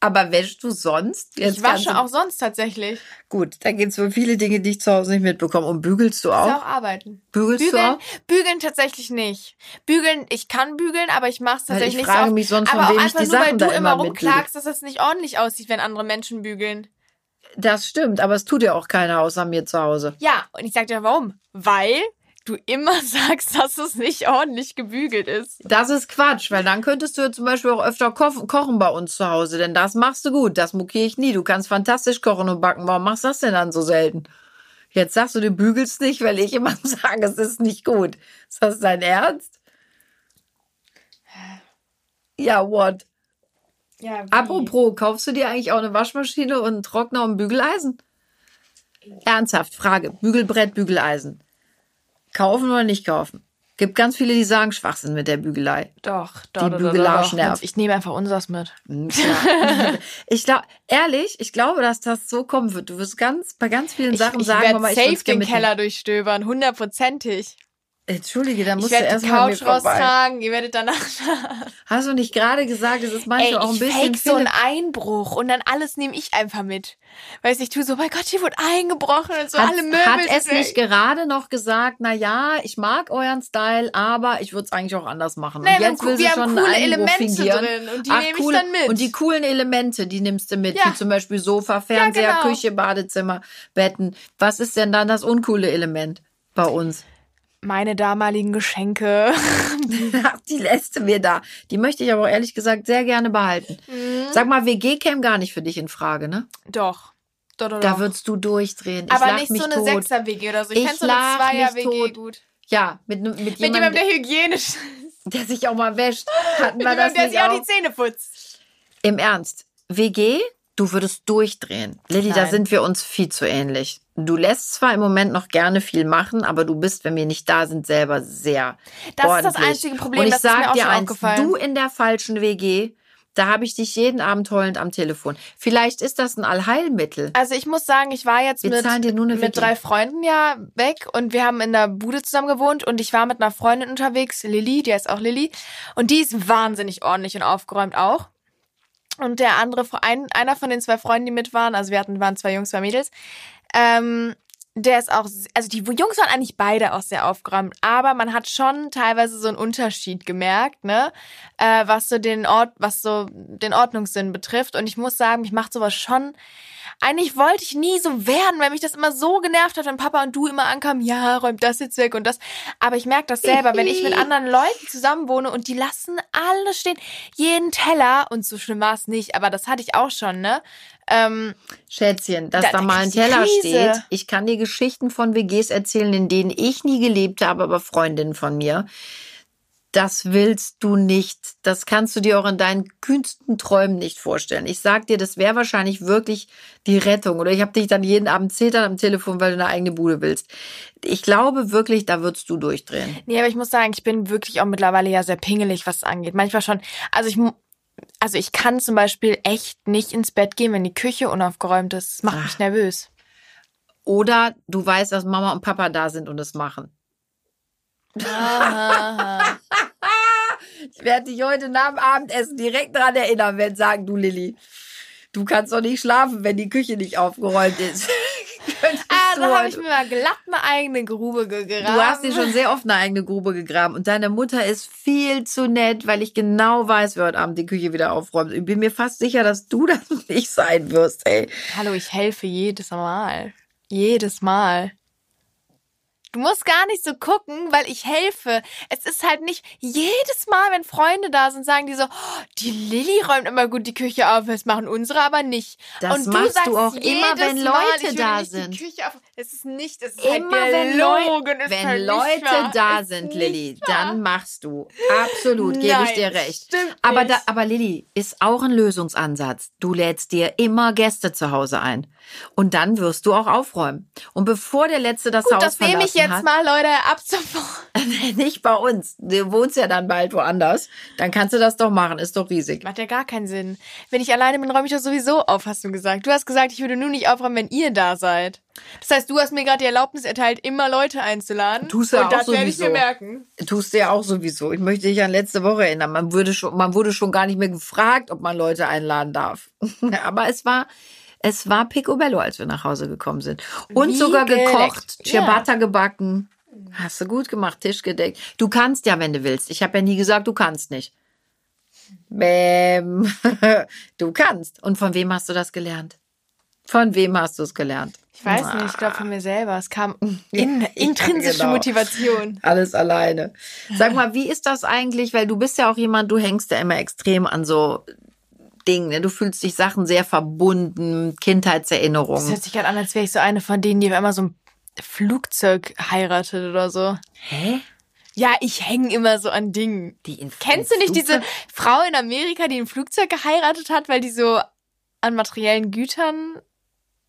Aber wäschst du sonst? Jetzt ich wasche du- auch sonst tatsächlich. Gut, da gibt's wohl viele Dinge, die ich zu Hause nicht mitbekomme. Und bügelst du Ist ja auch? auch arbeiten. Bügelst du Bügeln, auch? bügeln tatsächlich nicht. Bügeln, ich kann bügeln, aber ich mache es tatsächlich ich nicht so frage oft. mich sonst, von aber auch wem ich die nur, weil Sachen du da immer immer mitbügel. rumklagst, dass es nicht ordentlich aussieht, wenn andere Menschen bügeln. Das stimmt, aber es tut ja auch keiner außer mir zu Hause. Ja, und ich sag dir warum. Weil du immer sagst, dass es nicht ordentlich gebügelt ist. Das ist Quatsch, weil dann könntest du ja zum Beispiel auch öfter ko kochen bei uns zu Hause, denn das machst du gut. Das mokiere ich nie. Du kannst fantastisch kochen und backen. Warum machst du das denn dann so selten? Jetzt sagst du, du bügelst nicht, weil ich immer sage, es ist nicht gut. Ist das dein Ernst? Ja, what? Ja? Apropos, kaufst du dir eigentlich auch eine Waschmaschine und einen Trockner und ein Bügeleisen? Ernsthaft, Frage. Bügelbrett, Bügeleisen. Kaufen oder nicht kaufen? Gibt ganz viele, die sagen Schwachsinn mit der Bügelei. Doch, Die doch, doch, doch, Bügelage doch. nervt. Ich nehme einfach unseres mit. Hm, ich glaube, ehrlich, ich glaube, dass das so kommen wird. Du wirst ganz bei ganz vielen Ich, Sachen ich sagen, werde Mama, ich safe würd's gerne den. Keller durchstöbern, hundertprozentig. Entschuldige, Ich musst du werde erst die Couch raustragen, ihr werdet danach. Hast du nicht gerade gesagt, es ist Ey, manchmal auch ein ich bisschen fake so einen Philipp- Einbruch und dann alles nehme ich einfach mit. Weißt du, ich tue so, mein Gott, hier wurde eingebrochen und so hat, alle Möbel. hat es weg. nicht gerade noch gesagt, na ja, ich mag euren Style, aber ich würde es eigentlich auch anders machen. Nee, und jetzt will sie schon einen coole Elemente fingieren. drin und die Ach, nehme ich coole- dann mit. Und die coolen Elemente, die nimmst du mit, Ja. wie zum Beispiel Sofa, Fernseher, genau. Küche, Badezimmer, Betten. Was ist denn dann das uncoole Element bei uns? Meine damaligen Geschenke. Die lässt du mir da. Die möchte ich aber auch ehrlich gesagt sehr gerne behalten. Mhm. Sag mal, WG käme gar nicht für dich in Frage, ne? Doch. Doch, doch, Da doch. würdest du durchdrehen. Ich Aber nicht so eine. Sechser-WG oder so. Ich, Ich fände so eine Zweier-WG gut. Ja, mit, mit, Mit jemandem, jemandem, der hygienisch ist. der sich auch mal wäscht. Hatten Mit wir das jemandem, der nicht sich auch die Zähne putzt. Im Ernst, WG, du würdest durchdrehen. Lilly, da sind wir uns viel zu ähnlich. Du lässt zwar im Moment noch gerne viel machen, aber du bist, wenn wir nicht da sind, selber sehr Das ist ordentlich. das einzige Problem, Und ich das ist sag mir auch dir eins, du in der falschen WG, da habe ich dich jeden Abend heulend am Telefon. Vielleicht ist das ein Allheilmittel. Also ich muss sagen, ich war jetzt Wir mit, mit drei Freunden ja weg und wir haben in der Bude zusammen gewohnt und ich war mit einer Freundin unterwegs, Lilly, die heißt auch Lilly und die ist wahnsinnig ordentlich und aufgeräumt auch. Und der andere, ein, einer von den zwei Freunden, die mit waren, also wir hatten, waren zwei Jungs, zwei Mädels, ähm, der ist auch, also die Jungs waren eigentlich beide auch sehr aufgeräumt, aber man hat schon teilweise so einen Unterschied gemerkt, ne, äh, was so den Ort, was so den Ordnungssinn betrifft. Und ich muss sagen, mich macht sowas schon. Eigentlich wollte ich nie so werden, weil mich das immer so genervt hat, wenn Papa und du immer ankamen, ja, räumt das jetzt weg und das. Aber ich merke das selber, wenn ich mit anderen Leuten zusammen wohne und die lassen alles stehen, jeden Teller und so schlimm war es nicht, aber das hatte ich auch schon, ne? Ähm, Schätzchen, dass Da- da, mal ein Teller Krise. steht. Ich kann dir Geschichten von WGs erzählen, in denen ich nie gelebt habe, aber Freundinnen von mir. Das willst du nicht. Das kannst du dir auch in deinen kühnsten Träumen nicht vorstellen. Ich sag dir, das wäre wahrscheinlich wirklich die Rettung. Oder ich habe dich dann jeden Abend zetern am Telefon, weil du eine eigene Bude willst. Ich glaube wirklich, da würdest du durchdrehen. Nee, aber ich muss sagen, ich bin wirklich auch mittlerweile ja sehr pingelig, was es angeht. Manchmal schon. Also ich, also ich kann zum Beispiel echt nicht ins Bett gehen, wenn die Küche unaufgeräumt ist. Das macht Ah. mich nervös. Oder du weißt, dass Mama und Papa da sind und es machen. Ich werde dich heute nach dem Abendessen direkt daran erinnern, wenn sagen, du Lilly, du kannst doch nicht schlafen, wenn die Küche nicht aufgeräumt ist. Ah, da habe ich mir mal glatt eine eigene Grube gegraben. Du hast dir schon sehr oft eine eigene Grube gegraben und deine Mutter ist viel zu nett, weil ich genau weiß, wer heute Abend die Küche wieder aufräumt. Ich bin mir fast sicher, dass du das nicht sein wirst, ey. Hallo, ich helfe jedes Mal. Jedes Mal. Du musst gar nicht so gucken, weil ich helfe. Es ist halt nicht jedes Mal, wenn Freunde da sind, sagen die so, oh, die Lilly räumt immer gut die Küche auf, das machen unsere aber nicht. Das Und machst sagst du auch immer, wenn Mal, Leute da sind. Die Küche auf, es ist nicht, es ist Immer halt wenn, gelogen, Leu es ist wenn halt Leute da sind, Lilly, dann machst du. Absolut, gebe ich dir recht. stimmt Aber, da, aber Lilly, ist auch ein Lösungsansatz. Du lädst dir immer Gäste zu Hause ein. Und dann wirst du auch aufräumen. Und bevor der Letzte das Gut, Haus das verlassen jetzt hat, mal, Leute, ab sofort. Nicht bei uns. Du wohnst ja dann bald woanders. Dann kannst du das doch machen. Ist doch riesig. Macht ja gar keinen Sinn. Wenn ich alleine bin, räume ich das sowieso auf, hast du gesagt. Du hast gesagt, ich würde nur nicht aufräumen, wenn ihr da seid. Das heißt, du hast mir gerade die Erlaubnis erteilt, immer Leute einzuladen. Tust du ja Und auch das werde ich mir merken. Tust du ja auch sowieso. Ich möchte dich an letzte Woche erinnern. Man, würde schon, man wurde schon gar nicht mehr gefragt, ob man Leute einladen darf. Aber es war, es war Picobello, als wir nach Hause gekommen sind. Und Wie sogar gekocht, geleckt. Ja. Ciabatta gebacken. Hast du gut gemacht, Tisch gedeckt. Du kannst ja, wenn du willst. Ich habe ja nie gesagt, du kannst nicht. Bäm. Du kannst. Und von wem hast du das gelernt? Von wem hast du es gelernt? Ich weiß nicht, ich glaube von mir selber. Es kam Ja, in, ja, intrinsische genau. Motivation. Alles alleine. Sag mal, wie ist das eigentlich? Weil du bist ja auch jemand, du hängst ja immer extrem an so Dingen. Ne? Du fühlst dich Sachen sehr verbunden, Das Kindheitserinnerungen. hört sich gerade an, als wäre ich so eine von denen, die auf einmal so ein Flugzeug heiratet oder so. Hä? Ja, ich hänge immer so an Dingen. Die in Kennst du nicht diese Frau in Amerika, die ein Flugzeug geheiratet hat, weil die so an materiellen Gütern.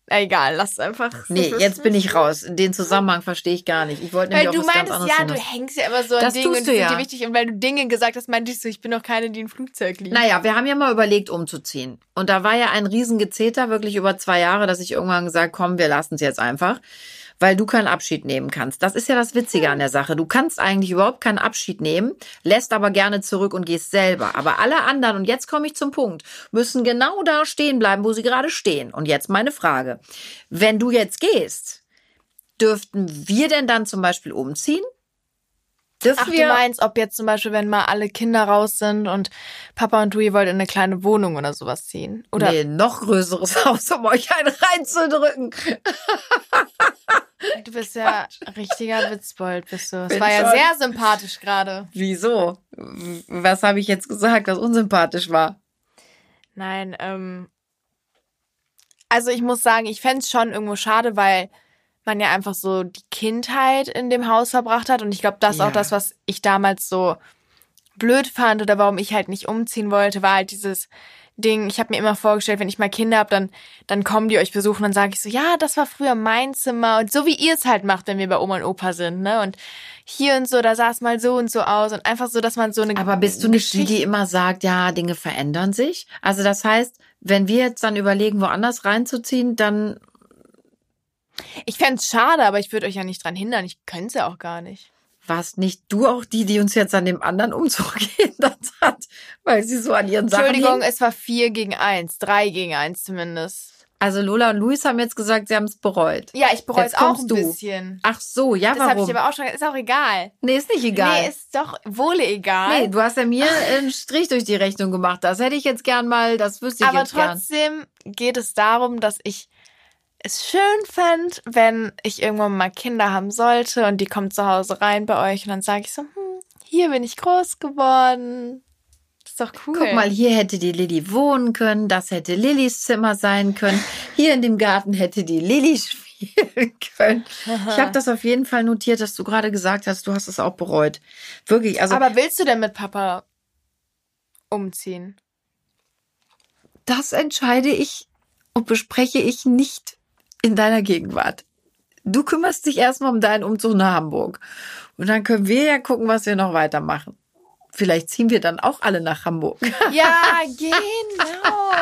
Egal, lass es einfach. Nee, jetzt bin ich raus. Den Zusammenhang verstehe ich gar nicht. Ich wollte nämlich Weil du auf was ganz meintest, anderes ja, du hängst ja immer so an Dingen und du die ja. dir wichtig. Und weil du Dinge gesagt hast, meinte ich so, ich bin doch keine, die ein Flugzeug liebt. Naja, wir haben ja mal überlegt, umzuziehen. Und da war ja ein Riesengezeter, wirklich über zwei Jahre, dass ich irgendwann gesagt, komm, wir lassen es jetzt einfach. Weil du keinen Abschied nehmen kannst. Das ist ja das Witzige an der Sache. Du kannst eigentlich überhaupt keinen Abschied nehmen, lässt aber gerne zurück und gehst selber. Aber alle anderen, und jetzt komme ich zum Punkt, müssen genau da stehen bleiben, wo sie gerade stehen. Und jetzt meine Frage. Wenn du jetzt gehst, dürften wir denn dann zum Beispiel umziehen? Dürfen Ach, du wir? meinst, ob jetzt zum Beispiel, wenn mal alle Kinder raus sind und Papa und du, ihr wollt in eine kleine Wohnung oder sowas ziehen? Oder nee, noch größeres Haus, um euch einen reinzudrücken. du bist ja richtiger Witzbold, bist du. Das Bin war ja sehr sympathisch gerade. Wieso? Was habe ich jetzt gesagt, was unsympathisch war? Nein, ähm. Also ich muss sagen, ich fänd's schon irgendwo schade, weil man ja einfach so die Kindheit in dem Haus verbracht hat. Und ich glaube, das ist Ja. auch das, was ich damals so blöd fand oder warum ich halt nicht umziehen wollte, war halt dieses Ding, ich habe mir immer vorgestellt, wenn ich mal Kinder habe, dann, dann kommen die euch besuchen, dann sage ich so, ja, das war früher mein Zimmer und so wie ihr es halt macht, wenn wir bei Oma und Opa sind, ne? Und hier und so, da sah es mal so und so aus und einfach so, dass man so eine Aber bist du nicht die, Geschichte- die immer sagt, ja, Dinge verändern sich? Also das heißt, wenn wir jetzt dann überlegen, woanders reinzuziehen, dann Ich fänd's schade, aber ich würde euch ja nicht dran hindern. Ich könnte ja auch gar nicht. Warst nicht du auch die, die uns jetzt an dem anderen Umzug gehindert hat, weil sie so an ihren Sachen Entschuldigung, hing? es war vier gegen eins, drei gegen eins zumindest. Also Lola und Luis haben jetzt gesagt, sie haben es bereut. Ja, ich bereue es auch ein du. bisschen. Ach so, ja, Das habe warum? ich aber auch schon. Ist auch egal. nee, ist nicht egal. Nee, ist doch wohl egal. Nee, du hast ja mir einen Strich durch die Rechnung gemacht. Das hätte ich jetzt gern mal, das wüsste ich aber jetzt gern. trotzdem geht es darum, dass ich es schön fände, wenn ich irgendwann mal Kinder haben sollte und die kommen zu Hause rein bei euch und dann sage ich so, hm, hier bin ich groß geworden. Das ist doch cool. Guck mal, hier hätte die Lilly wohnen können, das hätte Lillys Zimmer sein können. Hier in dem Garten hätte die Lilly spielen können. Ich habe das auf jeden Fall notiert, dass du gerade gesagt hast, du hast es auch bereut. Wirklich, also aber willst du denn mit Papa umziehen? das entscheide ich und bespreche ich nicht in deiner Gegenwart. Du kümmerst dich erstmal um deinen Umzug nach Hamburg. Und dann können wir ja gucken, was wir noch weitermachen. Vielleicht ziehen wir dann auch alle nach Hamburg. Ja, genau.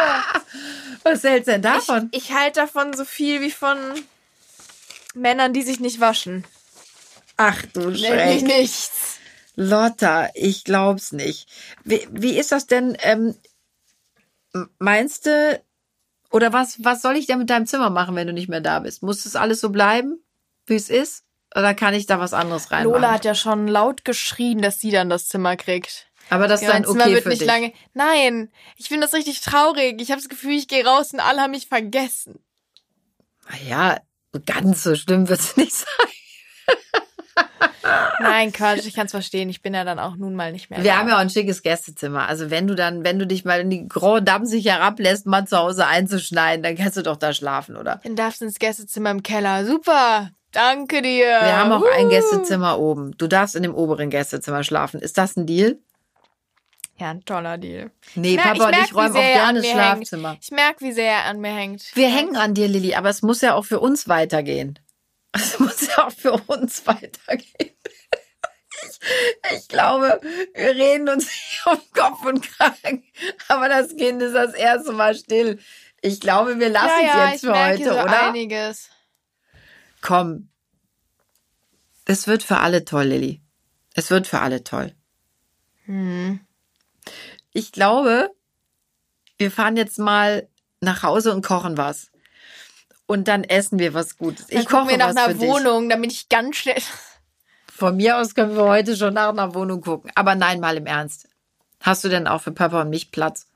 Was hältst du denn davon? Ich, ich halte davon so viel wie von Männern, die sich nicht waschen. Ach du Schreck. nichts. Lotta, ich glaub's nicht. Wie, wie ist das denn? Ähm, meinst du, oder was, was soll ich denn mit deinem Zimmer machen, wenn du nicht mehr da bist? Muss das alles so bleiben, wie es ist? Oder kann ich da was anderes reinmachen? Lola hat ja schon laut geschrien, dass sie dann das Zimmer kriegt. Aber das ist Ja, mein Zimmer okay wird für nicht dich. lange. Nein, ich finde das richtig traurig. Ich habe das Gefühl, ich gehe raus und alle haben mich vergessen. Na Ja, ganz so schlimm wird's nicht sein. Nein, Quatsch, ich kann es verstehen. Ich bin ja dann auch nun mal nicht mehr. Wir da. haben ja auch ein schickes Gästezimmer. Also wenn du dann, wenn du dich mal in die Grand Dame sich herablässt, mal zu Hause einzuschneiden, dann kannst du doch da schlafen, oder? Dann darfst du ins Gästezimmer im Keller. Super. Danke dir. Wir haben auch ein Uh. Gästezimmer oben. Du darfst in dem oberen Gästezimmer schlafen. Ist das ein Deal? Ja, ein toller Deal. Nee, mer- Papa und merk, ich räumen auch er gerne das Schlafzimmer. Hängt. Ich merke, wie sehr er an mir hängt. Wir hängen an dir, Lilly, aber es muss ja auch für uns weitergehen. Es muss ja auch für uns weitergehen. Ich glaube, wir reden uns hier um Kopf und Kragen. Aber das Kind ist das erste Mal still. Ich glaube, wir lassen ja, ja, es jetzt ich für heute, so oder? einiges. Komm. Es wird für alle toll, Lilly. Es wird für alle toll. Hm. Ich glaube, wir fahren jetzt mal nach Hause und kochen was. Und dann essen wir was Gutes. Dann Ich koche wir nach einer für dich. Wohnung, damit ich ganz schnell. Von mir aus können wir heute schon nach einer Wohnung gucken. Aber nein, mal im Ernst. Hast du denn auch für Papa und mich Platz?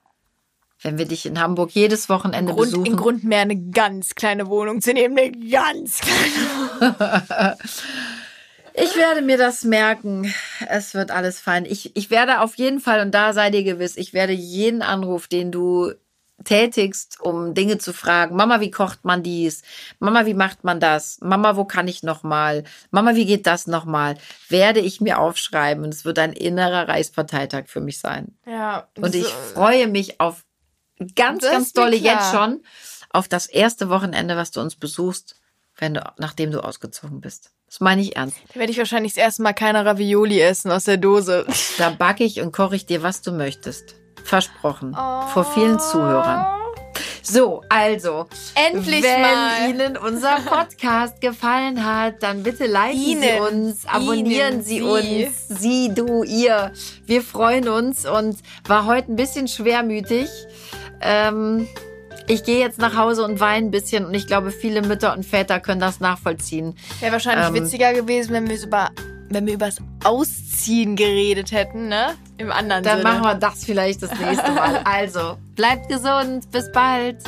Wenn wir dich in Hamburg jedes Wochenende Grund, besuchen. in Grund mehr eine ganz kleine Wohnung zu nehmen, eine ganz kleine. Ich werde mir das merken. Es wird alles fein. Ich, ich werde auf jeden Fall, und da sei dir gewiss, ich werde jeden Anruf, den du tätigst, um Dinge zu fragen. Mama, wie kocht man dies? Mama, wie macht man das? Mama, wo kann ich noch mal? Mama, wie geht das noch mal? Werde ich mir aufschreiben und es wird ein innerer Reichsparteitag für mich sein. Ja. Und ich so- freue mich auf ganz, ganz dolle jetzt schon auf das erste Wochenende, was du uns besuchst, wenn du, nachdem du ausgezogen bist. Das meine ich ernst. Da werde ich wahrscheinlich das erste Mal keine Ravioli essen aus der Dose. Da backe ich und koche ich dir, was du möchtest. Versprochen. Vor vielen Zuhörern. So, also. Endlich wenn mal. Ihnen unser Podcast gefallen hat, dann bitte liken Sie Ihnen. uns, abonnieren Ihnen, Sie, Sie. uns. Sie, du, ihr. Wir freuen uns und war heute ein bisschen schwermütig. Ähm, ich gehe jetzt nach Hause und weine ein bisschen und ich glaube, viele Mütter und Väter können das nachvollziehen. Wäre wahrscheinlich Ähm, witziger gewesen, wenn wir über wenn wir übers Ausziehen geredet hätten, ne? Im anderen Dann Sinne. machen wir das vielleicht das nächste Mal. Also, bleibt gesund. Bis bald.